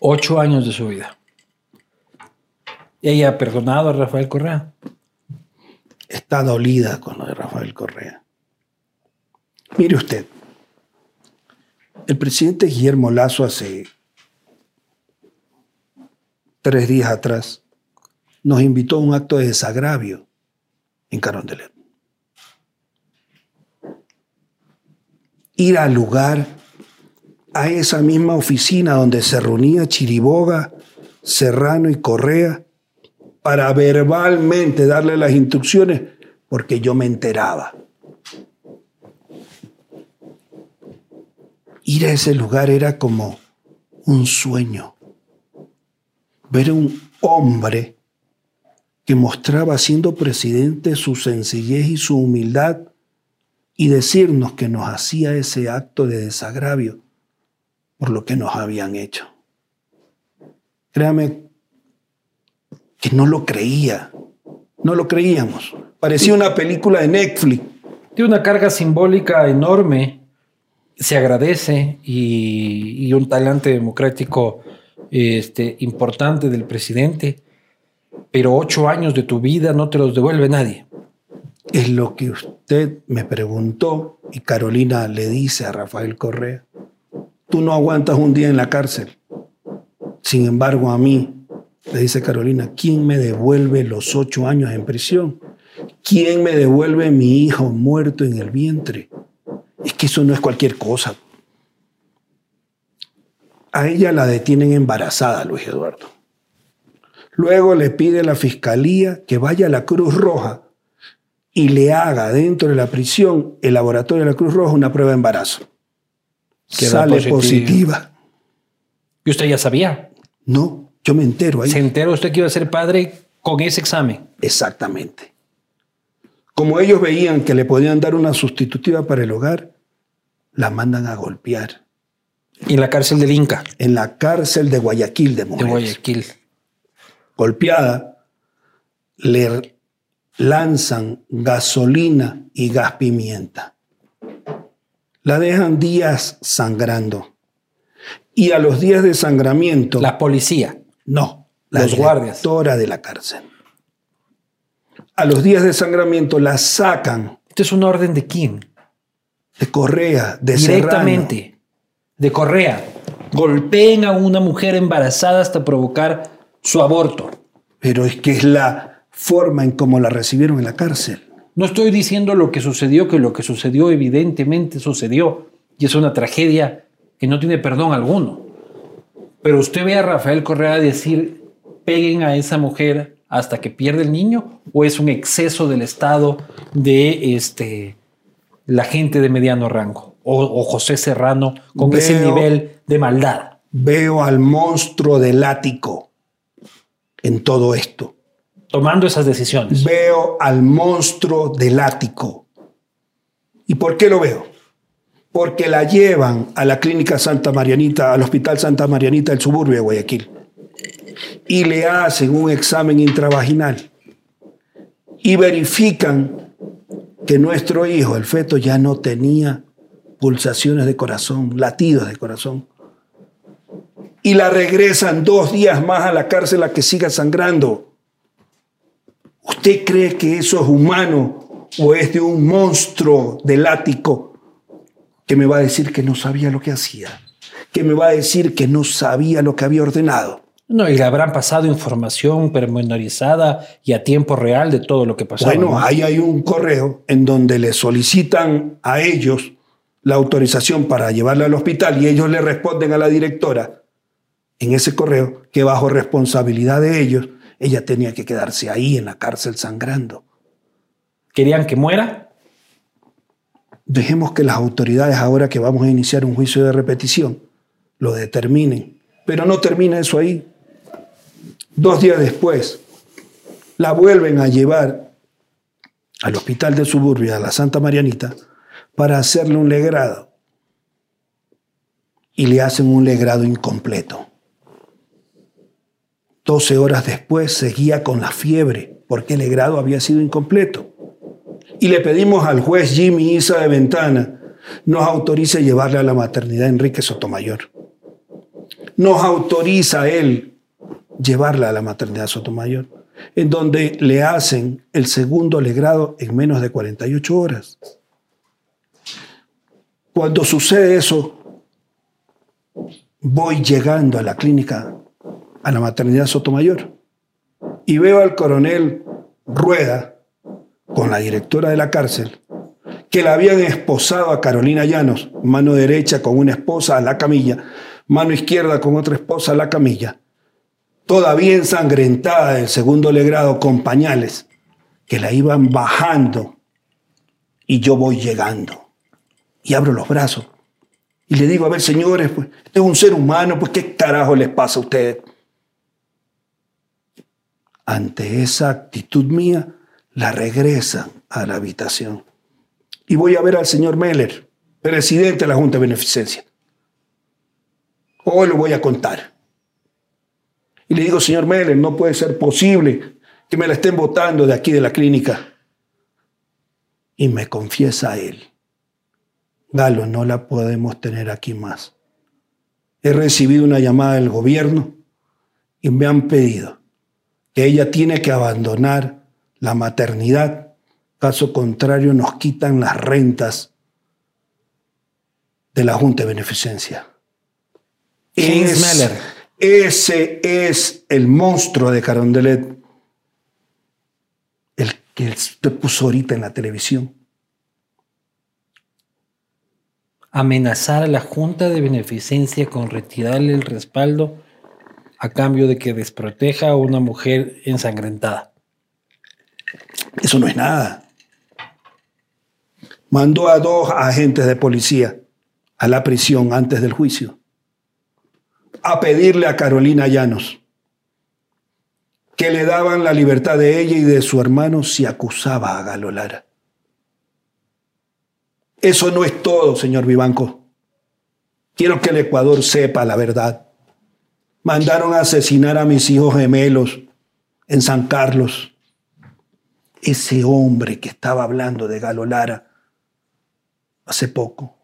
Ocho años de su vida. ¿Ella ha perdonado a Rafael Correa? Está dolida con lo de Rafael Correa. Mire usted, el presidente Guillermo Lazo hace tres días atrás nos invitó a un acto de desagravio en Carondelet. Ir al lugar, a esa misma oficina donde se reunía Chiriboga, Serrano y Correa, para verbalmente darle las instrucciones, porque yo me enteraba. Ir a ese lugar era como un sueño. Ver a un hombre que mostraba siendo presidente su sencillez y su humildad y decirnos que nos hacía ese acto de desagravio por lo que nos habían hecho. Créame que no lo creía, no lo creíamos. Parecía una película de Netflix. Tiene una carga simbólica enorme, se agradece y, y un talante democrático este, importante del presidente, pero ocho años de tu vida no te los devuelve nadie. Es lo que usted me preguntó y Carolina le dice a Rafael Correa. Tú no aguantas un día en la cárcel. Sin embargo, a mí, le dice Carolina, ¿quién me devuelve los ocho años en prisión? ¿Quién me devuelve mi hijo muerto en el vientre? Es que eso no es cualquier cosa. A ella la detienen embarazada, Luis Eduardo. Luego le pide a la fiscalía que vaya a la Cruz Roja y le haga dentro de la prisión el laboratorio de la Cruz Roja una prueba de embarazo. Sale positiva. ¿Y usted ya sabía? No, yo me entero ahí. ¿Se enteró usted que iba a ser padre con ese examen? Exactamente. Como ellos veían que le podían dar una sustitutiva para el hogar, la mandan a golpear. ¿Y en la cárcel del Inca? En la cárcel de Guayaquil de mujeres. De Guayaquil. Golpeada, le lanzan gasolina y gas pimienta. La dejan días sangrando. Y a los días de sangramiento... La policía. No, la los guardias. de la cárcel. A los días de sangramiento la sacan. ¿Esto es una orden de quién? De Correa, de Directamente. Serrano. De Correa. Golpeen a una mujer embarazada hasta provocar su aborto. Pero es que es la forma en cómo la recibieron en la cárcel. No estoy diciendo lo que sucedió, que lo que sucedió evidentemente sucedió. Y es una tragedia que no tiene perdón alguno. Pero usted ve a Rafael Correa decir, peguen a esa mujer hasta que pierde el niño, o es un exceso del Estado de este, la gente de mediano rango, o, o José Serrano con Veo- ese nivel de maldad. Veo al monstruo del ático en todo esto. Tomando esas decisiones. Veo al monstruo del ático. ¿Y por qué lo veo? Porque la llevan a la clínica Santa Marianita, al Hospital Santa Marianita del suburbio de Guayaquil. Y le hacen un examen intravaginal. Y verifican que nuestro hijo, el feto, ya no tenía pulsaciones de corazón, latidos de corazón. Y la regresan dos días más a la cárcel a que siga sangrando. ¿Usted cree que eso es humano o es de un monstruo del ático que me va a decir que no sabía lo que hacía? Que me va a decir que no sabía lo que había ordenado. No, y le habrán pasado información pormenorizada y a tiempo real de todo lo que pasó. Bueno, ahí hay un correo en donde le solicitan a ellos la autorización para llevarla al hospital y ellos le responden a la directora en ese correo que bajo responsabilidad de ellos ella tenía que quedarse ahí en la cárcel sangrando. ¿Querían que muera? Dejemos que las autoridades, ahora que vamos a iniciar un juicio de repetición, lo determinen. Pero no termina eso ahí. Dos días después, la vuelven a llevar al hospital de suburbia, a la Santa Marianita, para hacerle un legrado. Y le hacen un legrado incompleto. 12 horas después seguía con la fiebre, porque el legrado había sido incompleto y le pedimos al juez Jimmy Isa de Ventana nos autorice llevarle a la maternidad Enrique Sotomayor. Nos autoriza él llevarla a la maternidad Sotomayor, en donde le hacen el segundo legrado en menos de 48 horas. Cuando sucede eso, voy llegando a la clínica, a la maternidad Sotomayor, y veo al coronel Rueda, con la directora de la cárcel, que la habían esposado a Carolina Llanos, mano derecha con una esposa a la camilla, mano izquierda con otra esposa a la camilla, todavía ensangrentada del segundo legrado con pañales, que la iban bajando y yo voy llegando y abro los brazos y le digo, a ver señores, pues, este es un ser humano, pues qué carajo les pasa a ustedes. Ante esa actitud mía, la regresan a la habitación. Y voy a ver al señor Meller, presidente de la Junta de Beneficencia. Hoy lo voy a contar. Y le digo, señor Meller, no puede ser posible que me la estén votando de aquí de la clínica. Y me confiesa él, Galo, no la podemos tener aquí más. He recibido una llamada del gobierno y me han pedido que ella tiene que abandonar la maternidad. Caso contrario, nos quitan las rentas de la Junta de Beneficencia. ¿Quién es? Ese es el monstruo de Carondelet, el que usted puso ahorita en la televisión. Amenazar a la Junta de Beneficencia con retirarle el respaldo a cambio de que desproteja a una mujer ensangrentada. Eso no es nada. Mandó a dos agentes de policía a la prisión antes del juicio a pedirle a Carolina Llanos que le daban la libertad de ella y de su hermano si acusaba a Galo Lara. Eso no es todo, señor Vivanco. Quiero que el Ecuador sepa la verdad. Mandaron a asesinar a mis hijos gemelos en San Carlos. Ese hombre que estaba hablando de Galo Lara hace poco.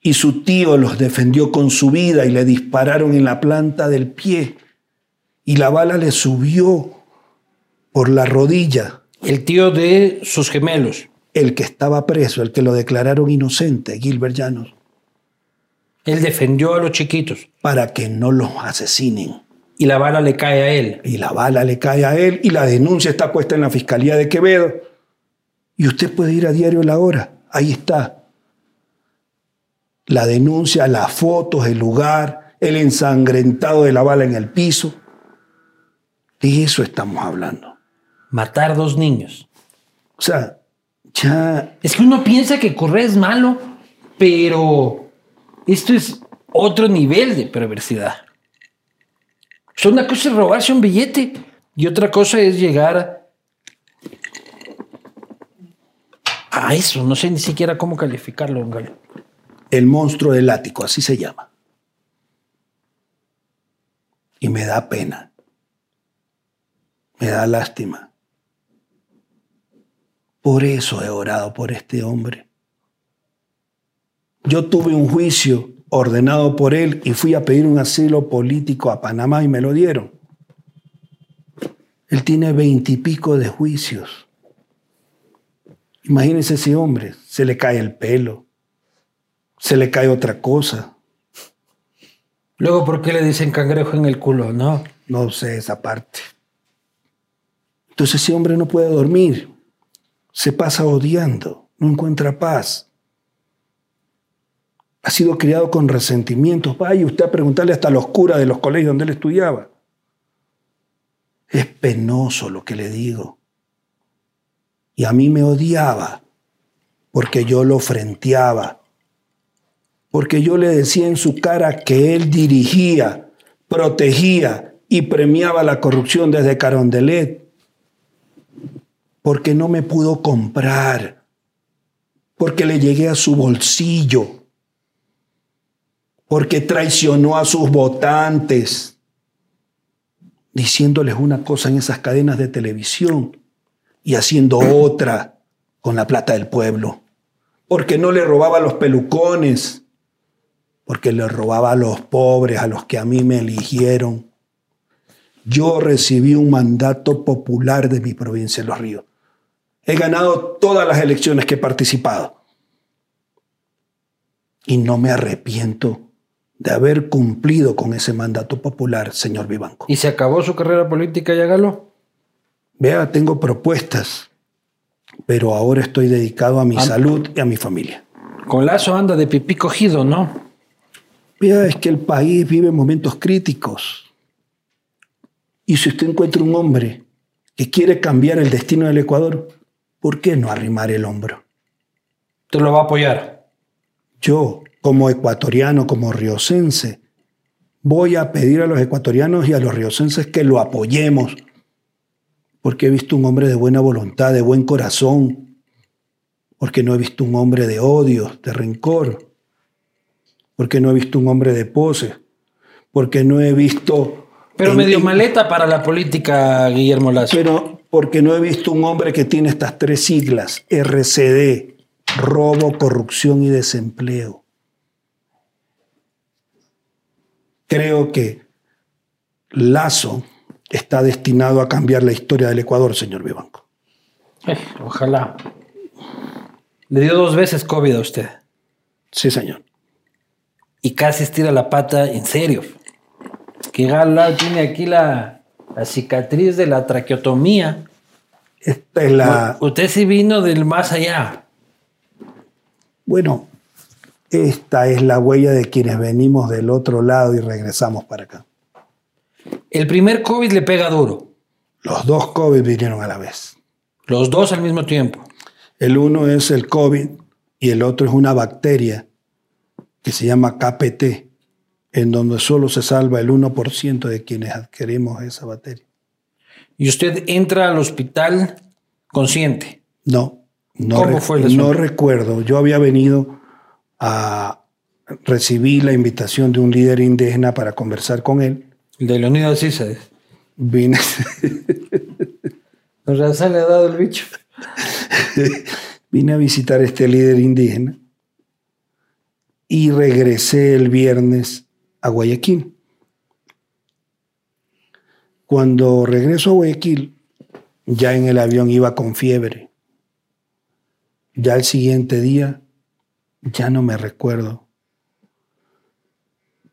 Y su tío los defendió con su vida y le dispararon en la planta del pie. Y la bala le subió por la rodilla. El tío de sus gemelos. El que estaba preso, el que lo declararon inocente, Gilbert Llanos. Él defendió a los chiquitos. Para que no los asesinen. Y la bala le cae a él. Y la bala le cae a él y la denuncia está puesta en la Fiscalía de Quevedo. Y usted puede ir a Diario La Hora. Ahí está. La denuncia, las fotos, el lugar, el ensangrentado de la bala en el piso. De eso estamos hablando. Matar dos niños. O sea, ya... Es que uno piensa que correr es malo, pero esto es otro nivel de perversidad. O una cosa es robarse un billete y otra cosa es llegar a eso. No sé ni siquiera cómo calificarlo, Galo. El monstruo del ático, así se llama. Y me da pena. Me da lástima. Por eso he orado por este hombre. Yo tuve un juicio ordenado por él y fui a pedir un asilo político a Panamá y me lo dieron. Él tiene veintipico de juicios. Imagínense ese hombre, se le cae el pelo, se le cae otra cosa. Luego, ¿por qué le dicen cangrejo en el culo? No. No sé esa parte. Entonces ese hombre no puede dormir, se pasa odiando, no encuentra paz ha sido criado con resentimientos. Vaya usted a preguntarle hasta a los curas de los colegios donde él estudiaba. Es penoso lo que le digo. Y a mí me odiaba porque yo lo frenteaba, porque yo le decía en su cara que él dirigía, protegía y premiaba la corrupción desde Carondelet, porque no me pudo comprar, porque le llegué a su bolsillo porque traicionó a sus votantes, diciéndoles una cosa en esas cadenas de televisión y haciendo otra con la plata del pueblo, porque no le robaba los pelucones, porque le robaba a los pobres, a los que a mí me eligieron. Yo recibí un mandato popular de mi provincia de Los Ríos. He ganado todas las elecciones que he participado. Y no me arrepiento de haber cumplido con ese mandato popular, señor Vivanco. ¿Y se acabó su carrera política, ya Galo? Vea, tengo propuestas, pero ahora estoy dedicado a mi salud y a mi familia. Con Lazo anda de pipí cogido, ¿no? Vea, es que el país vive momentos críticos. Y si usted encuentra un hombre que quiere cambiar el destino del Ecuador, ¿por qué no arrimar el hombro? ¿Te lo va a apoyar? Yo, como ecuatoriano, como riocense, voy a pedir a los ecuatorianos y a los riocenses que lo apoyemos, porque he visto un hombre de buena voluntad, de buen corazón, porque no he visto un hombre de odio, de rencor, porque no he visto un hombre de pose, porque no he visto... Pero medio maleta para la política, Guillermo Lazo. Pero porque no he visto un hombre que tiene estas tres siglas, RCD, robo, corrupción y desempleo. Creo que Lazo está destinado a cambiar la historia del Ecuador, señor Vivanco. Eh, ojalá. Le dio dos veces COVID a usted. Sí, señor. y casi estira la pata en serio. Que Galo tiene aquí la, la cicatriz de la traqueotomía. Esta es la. Usted sí vino del más allá. Bueno, esta es la huella de quienes venimos del otro lado y regresamos para acá. El primer COVID le pega duro. Los dos COVID vinieron a la vez. Los dos al mismo tiempo. El uno es el COVID y el otro es una bacteria que se llama KPT, en donde solo se salva el 1% de quienes adquirimos esa bacteria. Y usted entra al hospital consciente. No, no, ¿Cómo fue el no recuerdo. Yo había venido a recibir la invitación de un líder indígena para conversar con él. De Leonidas Cíceres. Vine, le ha dado el bicho. vine a visitar a este líder indígena y regresé el viernes a Guayaquil. Cuando regreso a Guayaquil, ya en el avión iba con fiebre. Ya el siguiente día, ya no me recuerdo.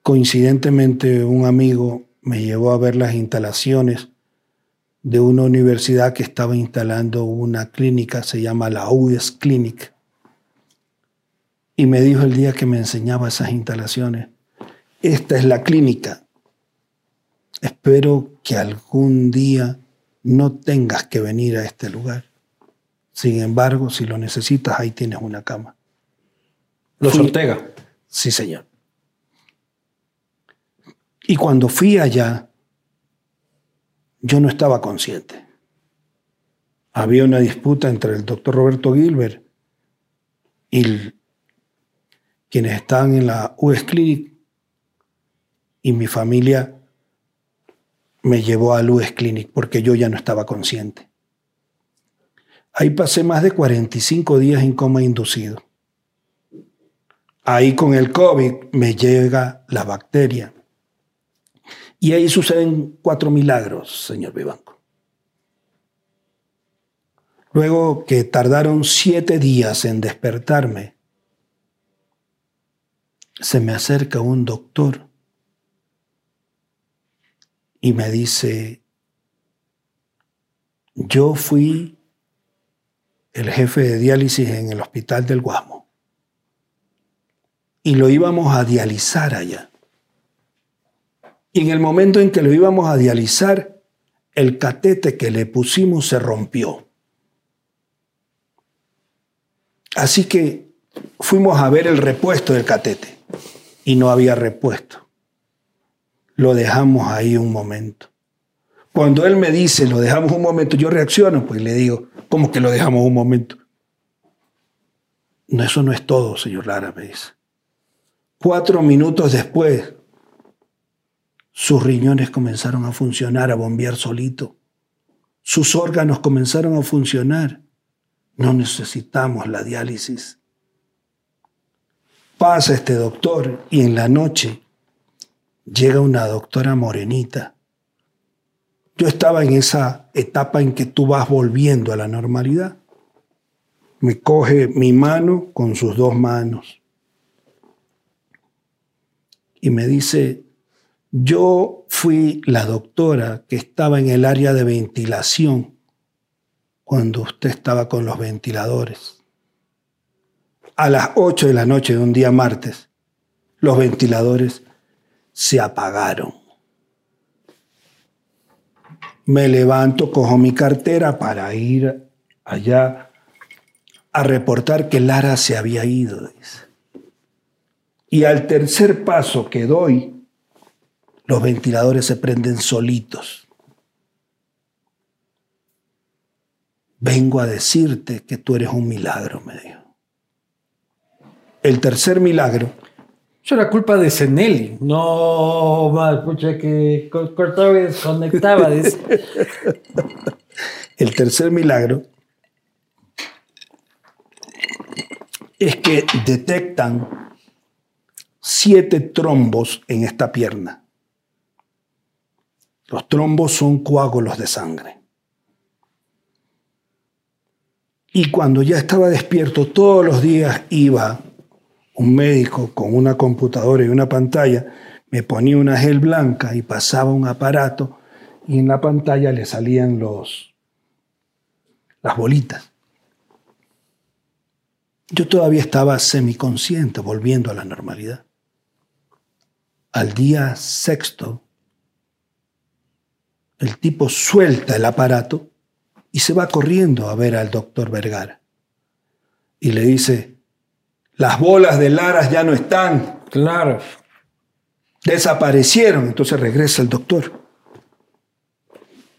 Coincidentemente, un amigo me llevó a ver las instalaciones de una universidad que estaba instalando una clínica, se llama la UDES Clinic. Y me dijo el día que me enseñaba esas instalaciones, esta es la clínica. Espero que algún día no tengas que venir a este lugar. Sin embargo, si lo necesitas, ahí tienes una cama. Los Fui- Ortega. Sí, señor. Y cuando fui allá, yo no estaba consciente. Había una disputa entre el doctor Roberto Gilbert y el- quienes estaban en la US Clinic y mi familia me llevó al US Clinic porque yo ya no estaba consciente. Ahí pasé más de 45 días en coma inducido. Ahí con el COVID me llega la bacteria. Y ahí suceden cuatro milagros, señor Vivanco. Luego que tardaron siete días en despertarme, se me acerca un doctor y me dice, yo fui el jefe de diálisis en el hospital del Guasmo y lo íbamos a dializar allá. Y en el momento en que lo íbamos a dializar, el catete que le pusimos se rompió. Así que fuimos a ver el repuesto del catete y no había repuesto. Lo dejamos ahí un momento. Cuando él me dice, lo dejamos un momento, yo reacciono, pues le digo, ¿cómo que lo dejamos un momento? No, eso no es todo, señor Lara, me dice. Cuatro minutos después, sus riñones comenzaron a funcionar, a bombear solito. Sus órganos comenzaron a funcionar. No necesitamos la diálisis. Pasa este doctor y en la noche llega una doctora morenita. Yo estaba en esa etapa en que tú vas volviendo a la normalidad. Me coge mi mano con sus dos manos y me dice, yo fui la doctora que estaba en el área de ventilación cuando usted estaba con los ventiladores. A las 8 de la noche de un día martes, los ventiladores se apagaron. Me levanto, cojo mi cartera para ir allá a reportar que Lara se había ido. dice. Y al tercer paso que doy, los ventiladores se prenden solitos. Vengo a decirte que tú eres un milagro, me dijo. El tercer milagro, Eso era culpa de Cenelli. No, más, pucha, que co- cortaba y desconectaba. el tercer milagro es que detectan siete trombos en esta pierna. Los trombos son coágulos de sangre. Y cuando ya estaba despierto, todos los días iba un médico con una computadora y una pantalla me ponía una gel blanca y pasaba un aparato y en la pantalla le salían los, las bolitas. Yo todavía estaba semiconsciente, volviendo a la normalidad. Al día sexto, el tipo suelta el aparato y se va corriendo a ver al doctor Vergara. Y le dice, las bolas de Laras ya no están. Claro. Desaparecieron. Entonces regresa el doctor.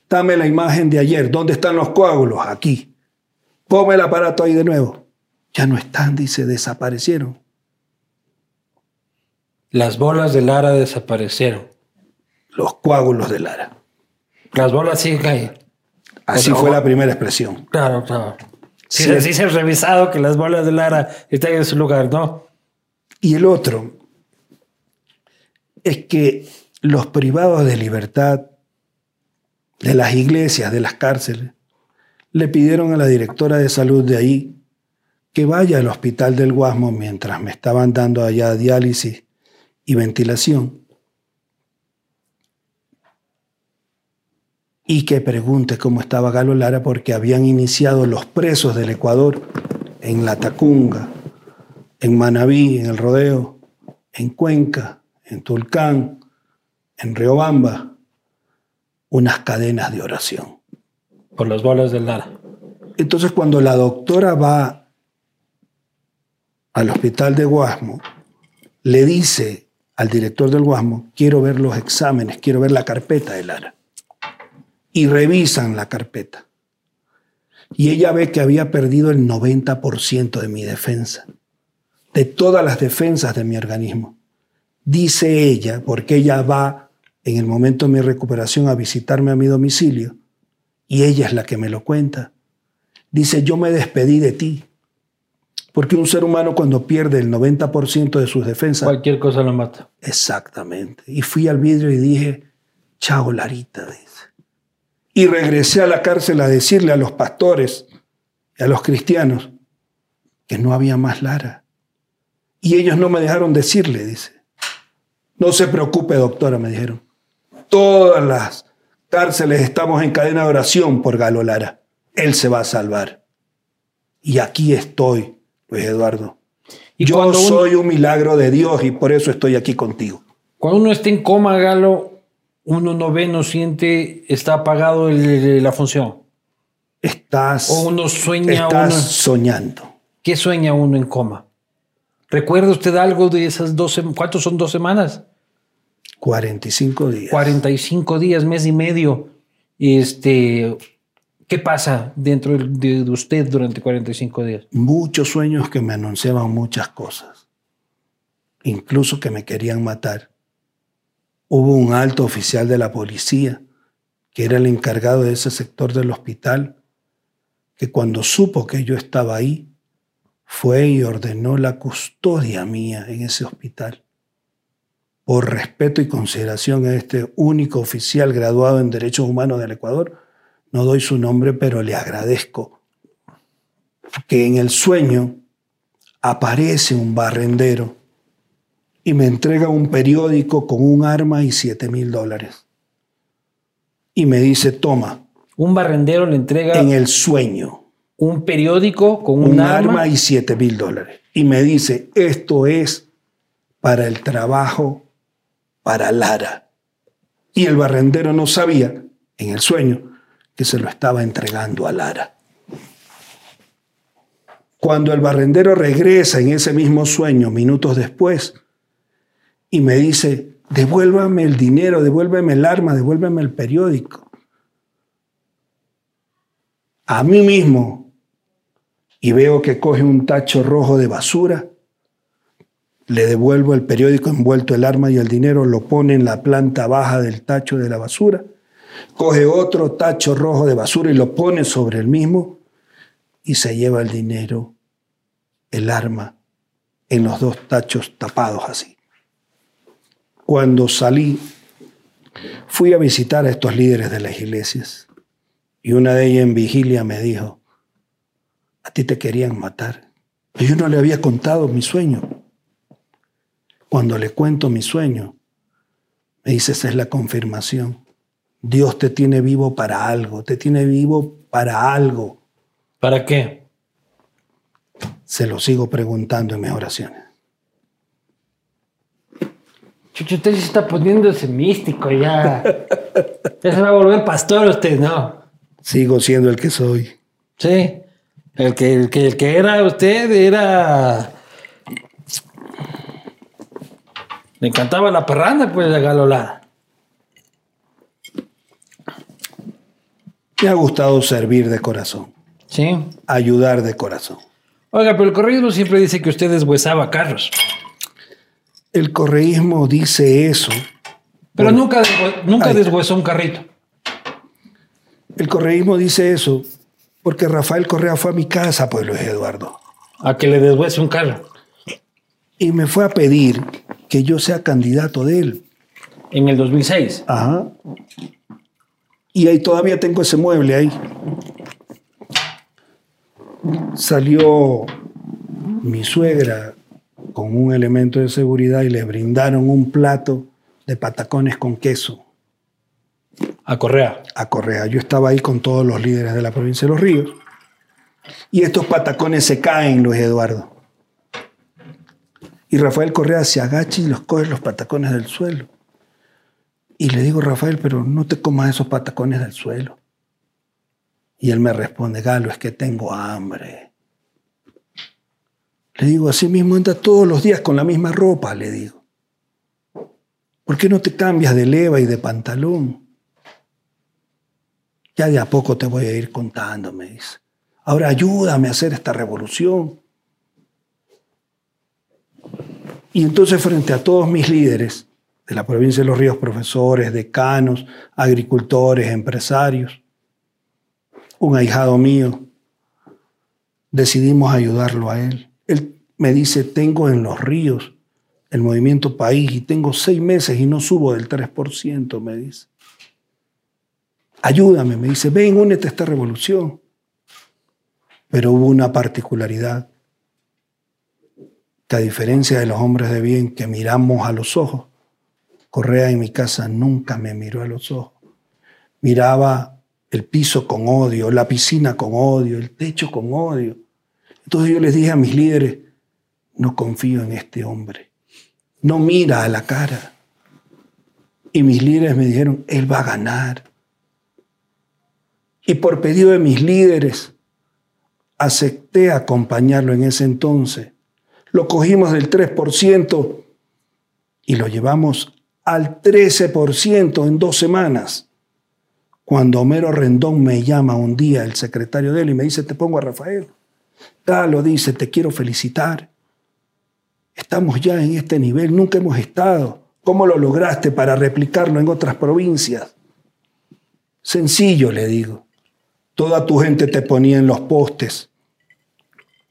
Dame la imagen de ayer. ¿Dónde están los coágulos? Aquí. Ponme el aparato ahí de nuevo. Ya no están, dice, desaparecieron. Las bolas de Lara desaparecieron. Los coágulos de Lara. Las bolas siguen ahí. Así fue la primera expresión. Claro, claro. Si Sí. les dice revisado que las bolas de Lara están en su lugar, ¿no? Y el otro es que los privados de libertad de las iglesias, de las cárceles, le pidieron a la directora de salud de ahí que vaya al hospital del Guasmo mientras me estaban dando allá diálisis y ventilación y que pregunte cómo estaba Galo Lara porque habían iniciado los presos del Ecuador en La Tacunga, en Manabí, en el Rodeo, en Cuenca, en Tulcán, en Riobamba, unas cadenas de oración. Por las bolas de Lara. Entonces cuando la doctora va al hospital de Guasmo, le dice al director del Guasmo, quiero ver los exámenes, quiero ver la carpeta de Lara. Y revisan la carpeta. Y ella ve que había perdido el 90% de mi defensa, de todas las defensas de mi organismo. Dice ella, porque ella va en el momento de mi recuperación a visitarme a mi domicilio, y ella es la que me lo cuenta. Dice, yo me despedí de ti. Porque un ser humano cuando pierde el 90% de sus defensas... Cualquier cosa lo mata. Exactamente. Y fui al vidrio y dije, chao Larita, dice. Y regresé a la cárcel a decirle a los pastores y a los cristianos que no había más Lara. Y ellos no me dejaron decirle, dice. No se preocupe, doctora, me dijeron. Todas las cárceles estamos en cadena de oración por Galo Lara. Él se va a salvar. Y aquí estoy, Luis Eduardo. Y Yo uno- soy un milagro de Dios y por eso estoy aquí contigo. Cuando uno está en coma, Galo, uno no ve, no siente, está apagado el- la función. Estás, O uno sueña, estás uno- soñando. ¿Qué sueña uno en coma? ¿Recuerda usted algo de esas dos semanas? ¿Cuántos son dos semanas? 45 días. 45 días, mes y medio. Este, ¿Qué pasa dentro de usted durante 45 días? Muchos sueños que me anunciaban muchas cosas. Incluso que me querían matar. Hubo un alto oficial de la policía, que era el encargado de ese sector del hospital, que cuando supo que yo estaba ahí, fue y ordenó la custodia mía en ese hospital. Por respeto y consideración a este único oficial graduado en Derechos Humanos del Ecuador, no doy su nombre, pero le agradezco que en el sueño aparece un barrendero y me entrega un periódico con un arma y 7 mil dólares. Y me dice, toma, Un barrendero le entrega en el sueño, un periódico con un, un arma. arma y 7 mil dólares. Y me dice, esto es para el trabajo para Lara. Y el barrendero no sabía, en el sueño, que se lo estaba entregando a Lara. Cuando el barrendero regresa en ese mismo sueño, minutos después, y me dice, devuélvame el dinero, devuélveme el arma, devuélveme el periódico. A mí mismo, y veo que coge un tacho rojo de basura, le devuelvo el periódico envuelto el arma y el dinero, lo pone en la planta baja del tacho de la basura, coge otro tacho rojo de basura y lo pone sobre el mismo y se lleva el dinero, el arma, en los dos tachos tapados así. Cuando salí, fui a visitar a estos líderes de las iglesias y una de ellas en vigilia me dijo, a ti te querían matar. Yo no le había contado mi sueño. Cuando le cuento mi sueño, me dice, esa es la confirmación. Dios te tiene vivo para algo, te tiene vivo para algo. ¿Para qué? Se lo sigo preguntando en mis oraciones. Chucho, usted se está poniéndose místico ya. ya se va a volver pastor usted, ¿no? Sigo siendo el que soy. Sí. El que, el que, el que era usted era. Le encantaba la parranda, pues, de Galola. Me ha gustado servir de corazón, Sí. ayudar de corazón. Oiga, pero el correísmo siempre dice que usted deshuesaba carros. El correísmo dice eso. Pero Bueno. nunca, nunca deshuesó un carrito. El correísmo dice eso porque Rafael Correa fue a mi casa, pues Luis Eduardo, A que le deshuese un carro. y me fue a pedir que yo sea candidato de él. En el 2006. Ajá. Y ahí todavía tengo ese mueble ahí. Salió mi suegra con un elemento de seguridad y le brindaron un plato de patacones con queso A Correa. a Correa. Yo estaba ahí con todos los líderes de la provincia de Los Ríos. Y estos patacones se caen, Luis Eduardo. Y Rafael Correa se agacha y los coge los patacones del suelo. Y le digo, Rafael, pero no te comas esos patacones del suelo. Y él me responde, Galo, es que tengo hambre. Le digo, así mismo anda todos los días con la misma ropa, le digo. ¿Por qué no te cambias de leva y de pantalón? Ya de a poco te voy a ir contando, me dice. Ahora ayúdame a hacer esta revolución. Y entonces frente a todos mis líderes de la provincia de Los Ríos, profesores, decanos, agricultores, empresarios, un ahijado mío, decidimos ayudarlo a él. Él me dice, tengo en Los Ríos el movimiento país y tengo seis meses y no subo del 3%, me dice. Ayúdame, me dice, ven, únete a esta revolución. Pero hubo una particularidad, que a diferencia de los hombres de bien que miramos a los ojos, Correa en mi casa nunca me miró a los ojos. Miraba el piso con odio, la piscina con odio, el techo con odio. Entonces yo les dije a mis líderes, no confío en este hombre, no mira a la cara. Y mis líderes me dijeron, él va a ganar. Y por pedido de mis líderes, acepté acompañarlo en ese entonces. Lo cogimos del 3% y lo llevamos al 13% en dos semanas. Cuando Homero Rendón me llama un día, el secretario de él, y me dice, te pongo a Rafael. Galo dice, te quiero felicitar. Estamos ya en este nivel, nunca hemos estado. ¿Cómo lo lograste para replicarlo en otras provincias? Sencillo, le digo. Toda tu gente te ponía en los postes.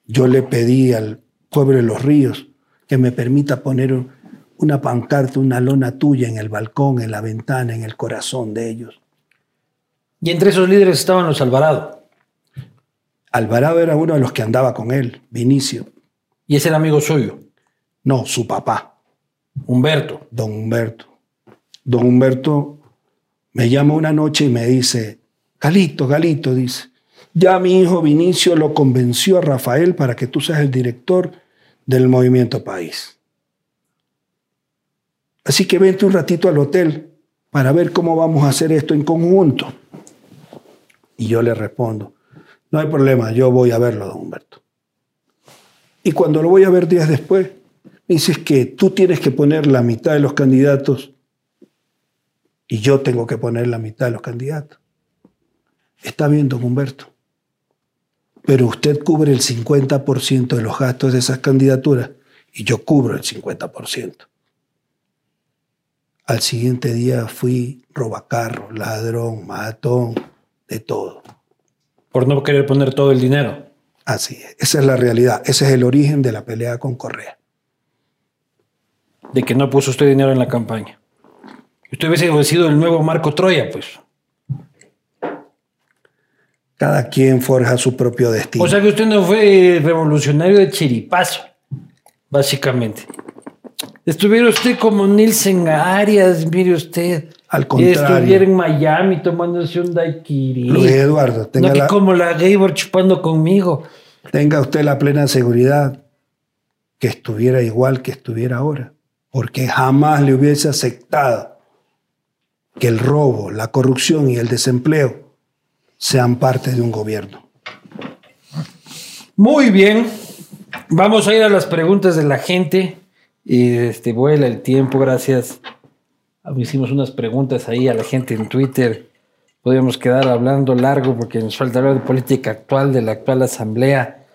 Yo le pedí al pueblo de los ríos que me permita poner un- una pancarta, una lona tuya en el balcón, en la ventana, en el corazón de ellos. Y entre esos líderes estaban los Alvarado. Alvarado era uno de los que andaba con él, Vinicio. Y ese era amigo suyo, No, su papá, Humberto. don Humberto. Don Humberto me llama una noche y me dice, Galito, Galito, dice, ya mi hijo Vinicio lo convenció a Rafael para que tú seas el director del Movimiento País. Así que vente un ratito al hotel para ver cómo vamos a hacer esto en conjunto. Y yo le respondo, no hay problema, yo voy a verlo, don Humberto. Y cuando lo voy a ver días después, me dices que tú tienes que poner la mitad de los candidatos y yo tengo que poner la mitad de los candidatos. Está bien, don Humberto. Pero usted cubre el 50% de los gastos de esas candidaturas y yo cubro el 50%. Al siguiente día fui robacarro, ladrón, matón, de todo. Por no querer poner todo el dinero. Así es. Esa es la realidad. Ese es el origen de la pelea con Correa. De que no puso usted dinero en la campaña. Usted hubiese sido el nuevo Marco Troya, pues. Cada quien forja su propio destino. O sea que usted no fue revolucionario de chiripazo, básicamente. Estuviera usted como Nielsen Arias, mire usted. Al contrario. Estuviera en Miami tomándose un daiquiri. Luis Eduardo, tenga, no que la, como la Gabor chupando conmigo. tenga usted la plena seguridad que estuviera igual que estuviera ahora. Porque jamás le hubiese aceptado que el robo, la corrupción y el desempleo sean parte de un gobierno. Muy bien. Vamos a ir a las preguntas de la gente. Y este vuela el tiempo, gracias. Hicimos unas preguntas ahí a la gente en Twitter. Podríamos quedar hablando largo porque nos falta hablar de política actual, de la actual asamblea,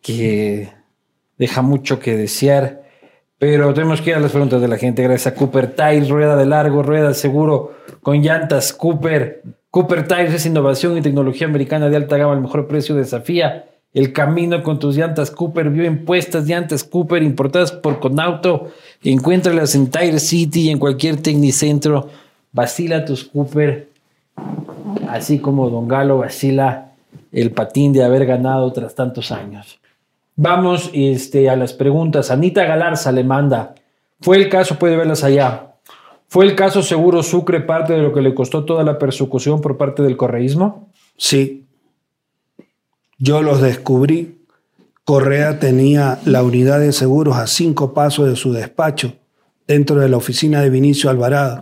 que deja mucho que desear. Pero tenemos que ir a las preguntas de la gente. Gracias a Cooper Tires, rueda de largo, rueda seguro, con llantas Cooper. Cooper Tires es innovación y tecnología americana de alta gama al mejor precio. Desafía el camino con tus llantas Cooper. Vio impuestas llantas Cooper importadas por Conauto. Encuéntralas en Tire City y en cualquier tecnicentro. Vacila tus Cooper. Así como Don Galo vacila el patín de haber ganado tras tantos años. Vamos este, a las preguntas. Anita Galarza le manda. ¿Fue el caso? Puede verlas allá. ¿Fue el caso seguro Sucre parte de lo que le costó toda la persecución por parte del correísmo? Sí, yo los descubrí. Correa tenía la unidad de seguros a cinco pasos de su despacho, dentro de la oficina de Vinicio Alvarado,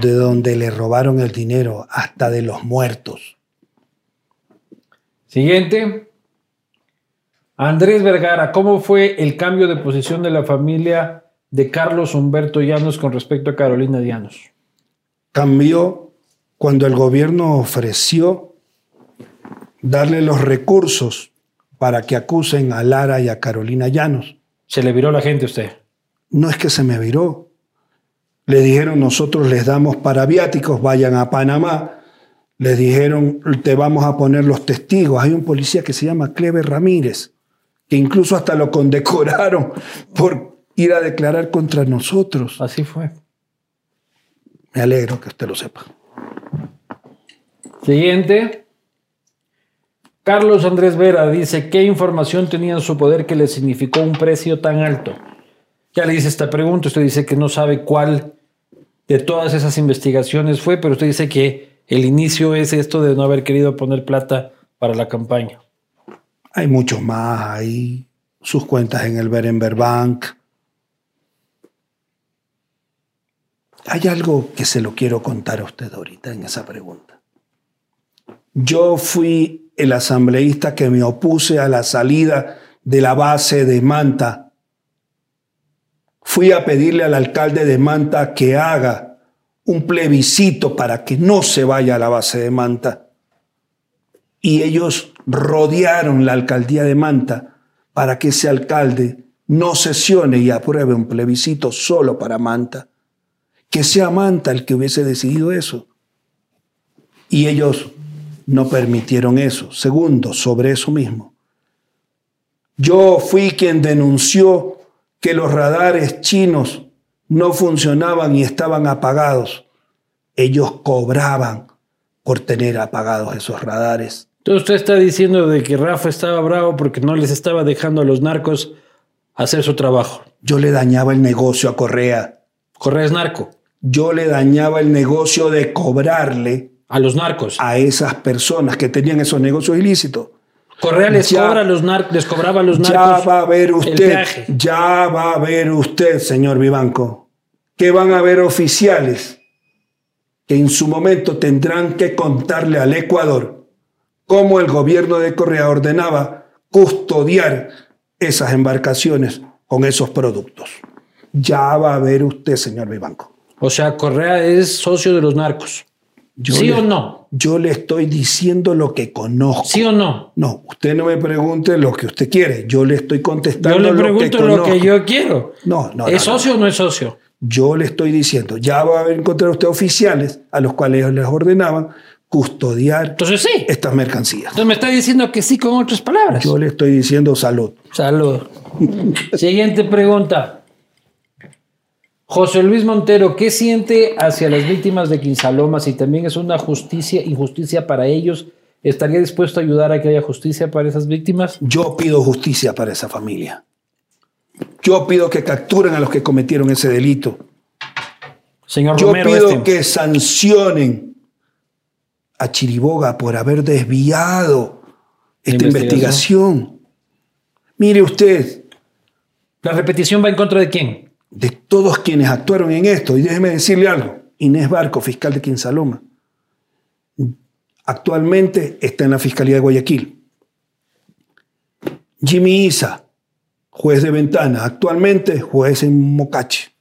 de donde le robaron el dinero hasta de los muertos. Siguiente. Andrés Vergara, ¿cómo fue el cambio de posición de la familia de Carlos Humberto Llanos con respecto a Carolina Llanos? Cambió cuando el gobierno ofreció darle los recursos para que acusen a Lara y a Carolina Llanos. ¿Se le viró la gente a usted? No es que se me viró. Le dijeron, nosotros les damos parabiáticos, vayan a Panamá. Les dijeron, te vamos a poner los testigos. Hay un policía que se llama Clever Ramírez, que incluso hasta lo condecoraron por ir a declarar contra nosotros. Así fue. Me alegro que usted lo sepa. Siguiente. Carlos Andrés Vera dice, ¿qué información tenía en su poder que le significó un precio tan alto? Ya le hice esta pregunta, usted dice que no sabe cuál de todas esas investigaciones fue, pero usted dice que el inicio es esto de no haber querido poner plata para la campaña. Hay muchos más ahí, sus cuentas en el Berenber Bank. Hay algo que se lo quiero contar a usted ahorita en esa pregunta. Yo fui el asambleísta que me opuse a la salida de la base de Manta. Fui a pedirle al alcalde de Manta que haga un plebiscito para que no se vaya a la base de Manta. Y ellos rodearon la alcaldía de Manta para que ese alcalde no sesione y apruebe un plebiscito solo para Manta. Que sea Manta el que hubiese decidido eso. Y ellos no permitieron eso. Segundo, sobre eso mismo. Yo fui quien denunció que los radares chinos no funcionaban y estaban apagados. Ellos cobraban por tener apagados esos radares. Entonces usted está diciendo de que Rafa estaba bravo porque no les estaba dejando a los narcos hacer su trabajo. Yo le dañaba el negocio a Correa. Correa es narco. Yo le dañaba el negocio de cobrarle A los narcos. a esas personas que tenían esos negocios ilícitos. Correa les, Ya- cobra los nar- les cobraba a los narcos. Ya va a ver usted, ya va a ver usted, señor Vivanco, que van a haber oficiales que en su momento tendrán que contarle al Ecuador cómo el gobierno de Correa ordenaba custodiar esas embarcaciones con esos productos. Ya va a ver usted, señor Vivanco. O sea, Correa es socio de los narcos. Yo ¿Sí le- o no? Yo le estoy diciendo lo que conozco. ¿Sí o no? No, usted no me pregunte lo que usted quiere. Yo le estoy contestando Yo le lo que pregunto lo que yo quiero. No, no, ¿Es no, no. socio o no es socio? Yo le estoy diciendo, ya va a encontrar usted oficiales a los cuales les ordenaban custodiar Entonces sí. estas mercancías. Entonces me está diciendo que sí con otras palabras. Yo le estoy diciendo salud. Salud. Siguiente pregunta. José Luis Montero, ¿qué siente hacia las víctimas de Quinsaloma? Si también es una justicia, injusticia para ellos, ¿estaría dispuesto a ayudar a que haya justicia para esas víctimas? Yo pido justicia para esa familia. Yo pido que capturen a los que cometieron ese delito. Señor Yo Romero, pido este. que sancionen a Chiriboga por haber desviado esta investigación. investigación. Mire usted, ¿La repetición va en contra de quién? De todos quienes actuaron en esto, y déjeme decirle algo, Inés Barco, fiscal de Quinsaloma, actualmente está en la Fiscalía de Guayaquil. Jimmy Isa, juez de Ventana, actualmente juez en Mocache.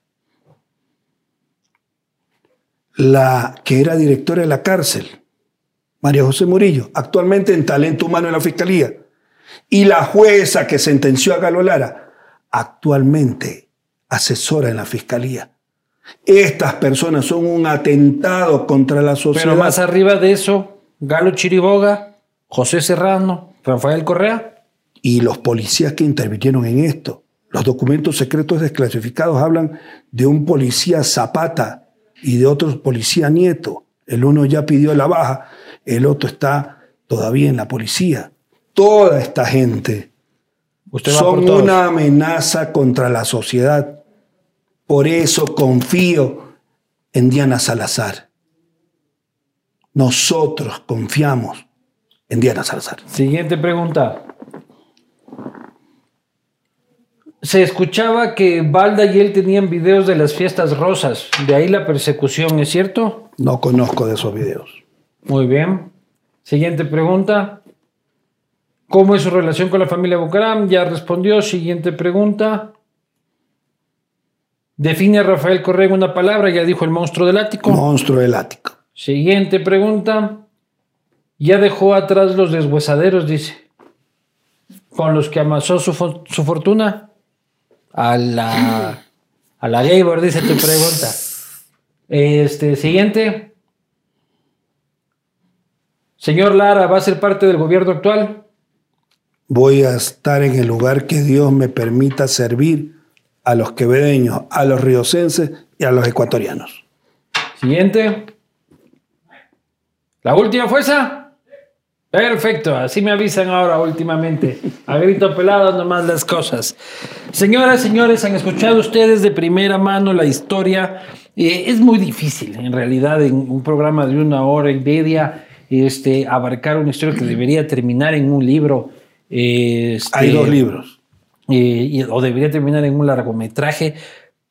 La que era directora de la cárcel, María José Murillo, actualmente en talento humano en la Fiscalía. Y la jueza que sentenció a Galo Lara, actualmente asesora en la Fiscalía. Estas personas son un atentado contra la sociedad. Pero más arriba de eso, Galo Chiriboga, José Serrano, Rafael Correa. y los policías que intervinieron en esto. Los documentos secretos desclasificados hablan de un policía Zapata y de otro policía Nieto. El uno ya pidió la baja, el otro está todavía en la policía. Toda esta gente Usted son una amenaza contra la sociedad. Por eso confío en Diana Salazar. Nosotros confiamos en Diana Salazar. Siguiente pregunta. Se escuchaba que Balda y él tenían videos de las fiestas rosas. De ahí la persecución, ¿es cierto? No conozco de esos videos. Muy bien. Siguiente pregunta. ¿Cómo es su relación con la familia Bucaram? Ya respondió. Siguiente pregunta. Define a Rafael Correa en una palabra. Ya dijo el monstruo del ático. Monstruo del ático. Siguiente pregunta. Ya dejó atrás los deshuesaderos, dice. Con los que amasó su, su fortuna. A la. A la Gabor, dice tu pregunta. Este, siguiente. Señor Lara, ¿va a ser parte del gobierno actual? Voy a estar en el lugar que Dios me permita servir a los quevedeños, a los riocenses y a los ecuatorianos. Siguiente. ¿La última fue esa? Perfecto, así me avisan ahora últimamente. A grito pelado nomás las cosas. Señoras, señores, han escuchado ustedes de primera mano la historia. Eh, es muy difícil, en realidad, en un programa de una hora y media, este, abarcar una historia que debería terminar en un libro. Este, Hay dos libros. O debería terminar en un largometraje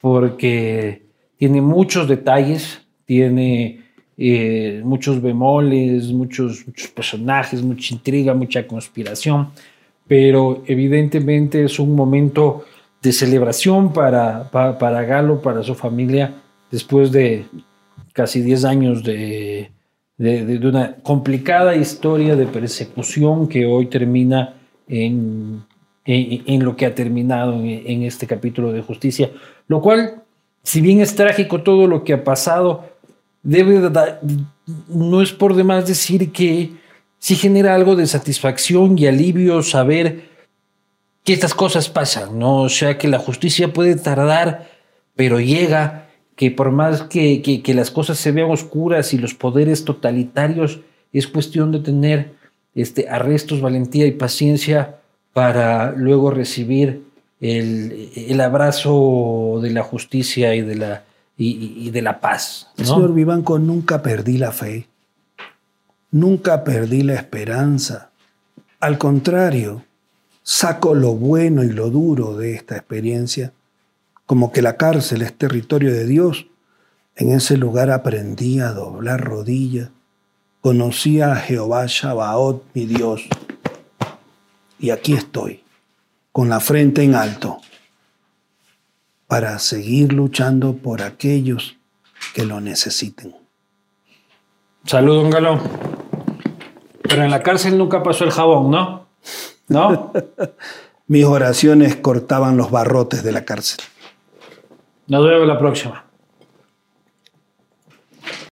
porque tiene muchos detalles, tiene eh, muchos bemoles, muchos, muchos personajes, mucha intriga, mucha conspiración, pero evidentemente es un momento de celebración para, pa- para Galo, para su familia, después de casi 10 años de- de- de una complicada historia de persecución que hoy termina en, en, lo que ha terminado en, este capítulo de justicia, lo cual, si bien es trágico todo lo que ha pasado, debe de da- no es por demás decir que sí genera algo de satisfacción y alivio saber que estas cosas pasan, ¿no? O sea, que la justicia puede tardar, pero llega, que por más que, que- que las cosas se vean oscuras y los poderes totalitarios, es cuestión de tener este, arrestos, valentía y paciencia para luego recibir el, el abrazo de la justicia y de la, y, de la paz. ¿no? Señor Vivanco, nunca perdí la fe. Nunca perdí la esperanza. Al contrario, saco lo bueno y lo duro de esta experiencia. Como que la cárcel es territorio de Dios. En ese lugar aprendí a doblar rodillas. Conocí a Jehová Shabaot, mi Dios. Y aquí estoy, con la frente en alto, para seguir luchando por aquellos que lo necesiten. Salud, don Galo. Pero en la cárcel nunca pasó el jabón, ¿no? ¿No? Mis oraciones cortaban los barrotes de la cárcel. Nos vemos la próxima.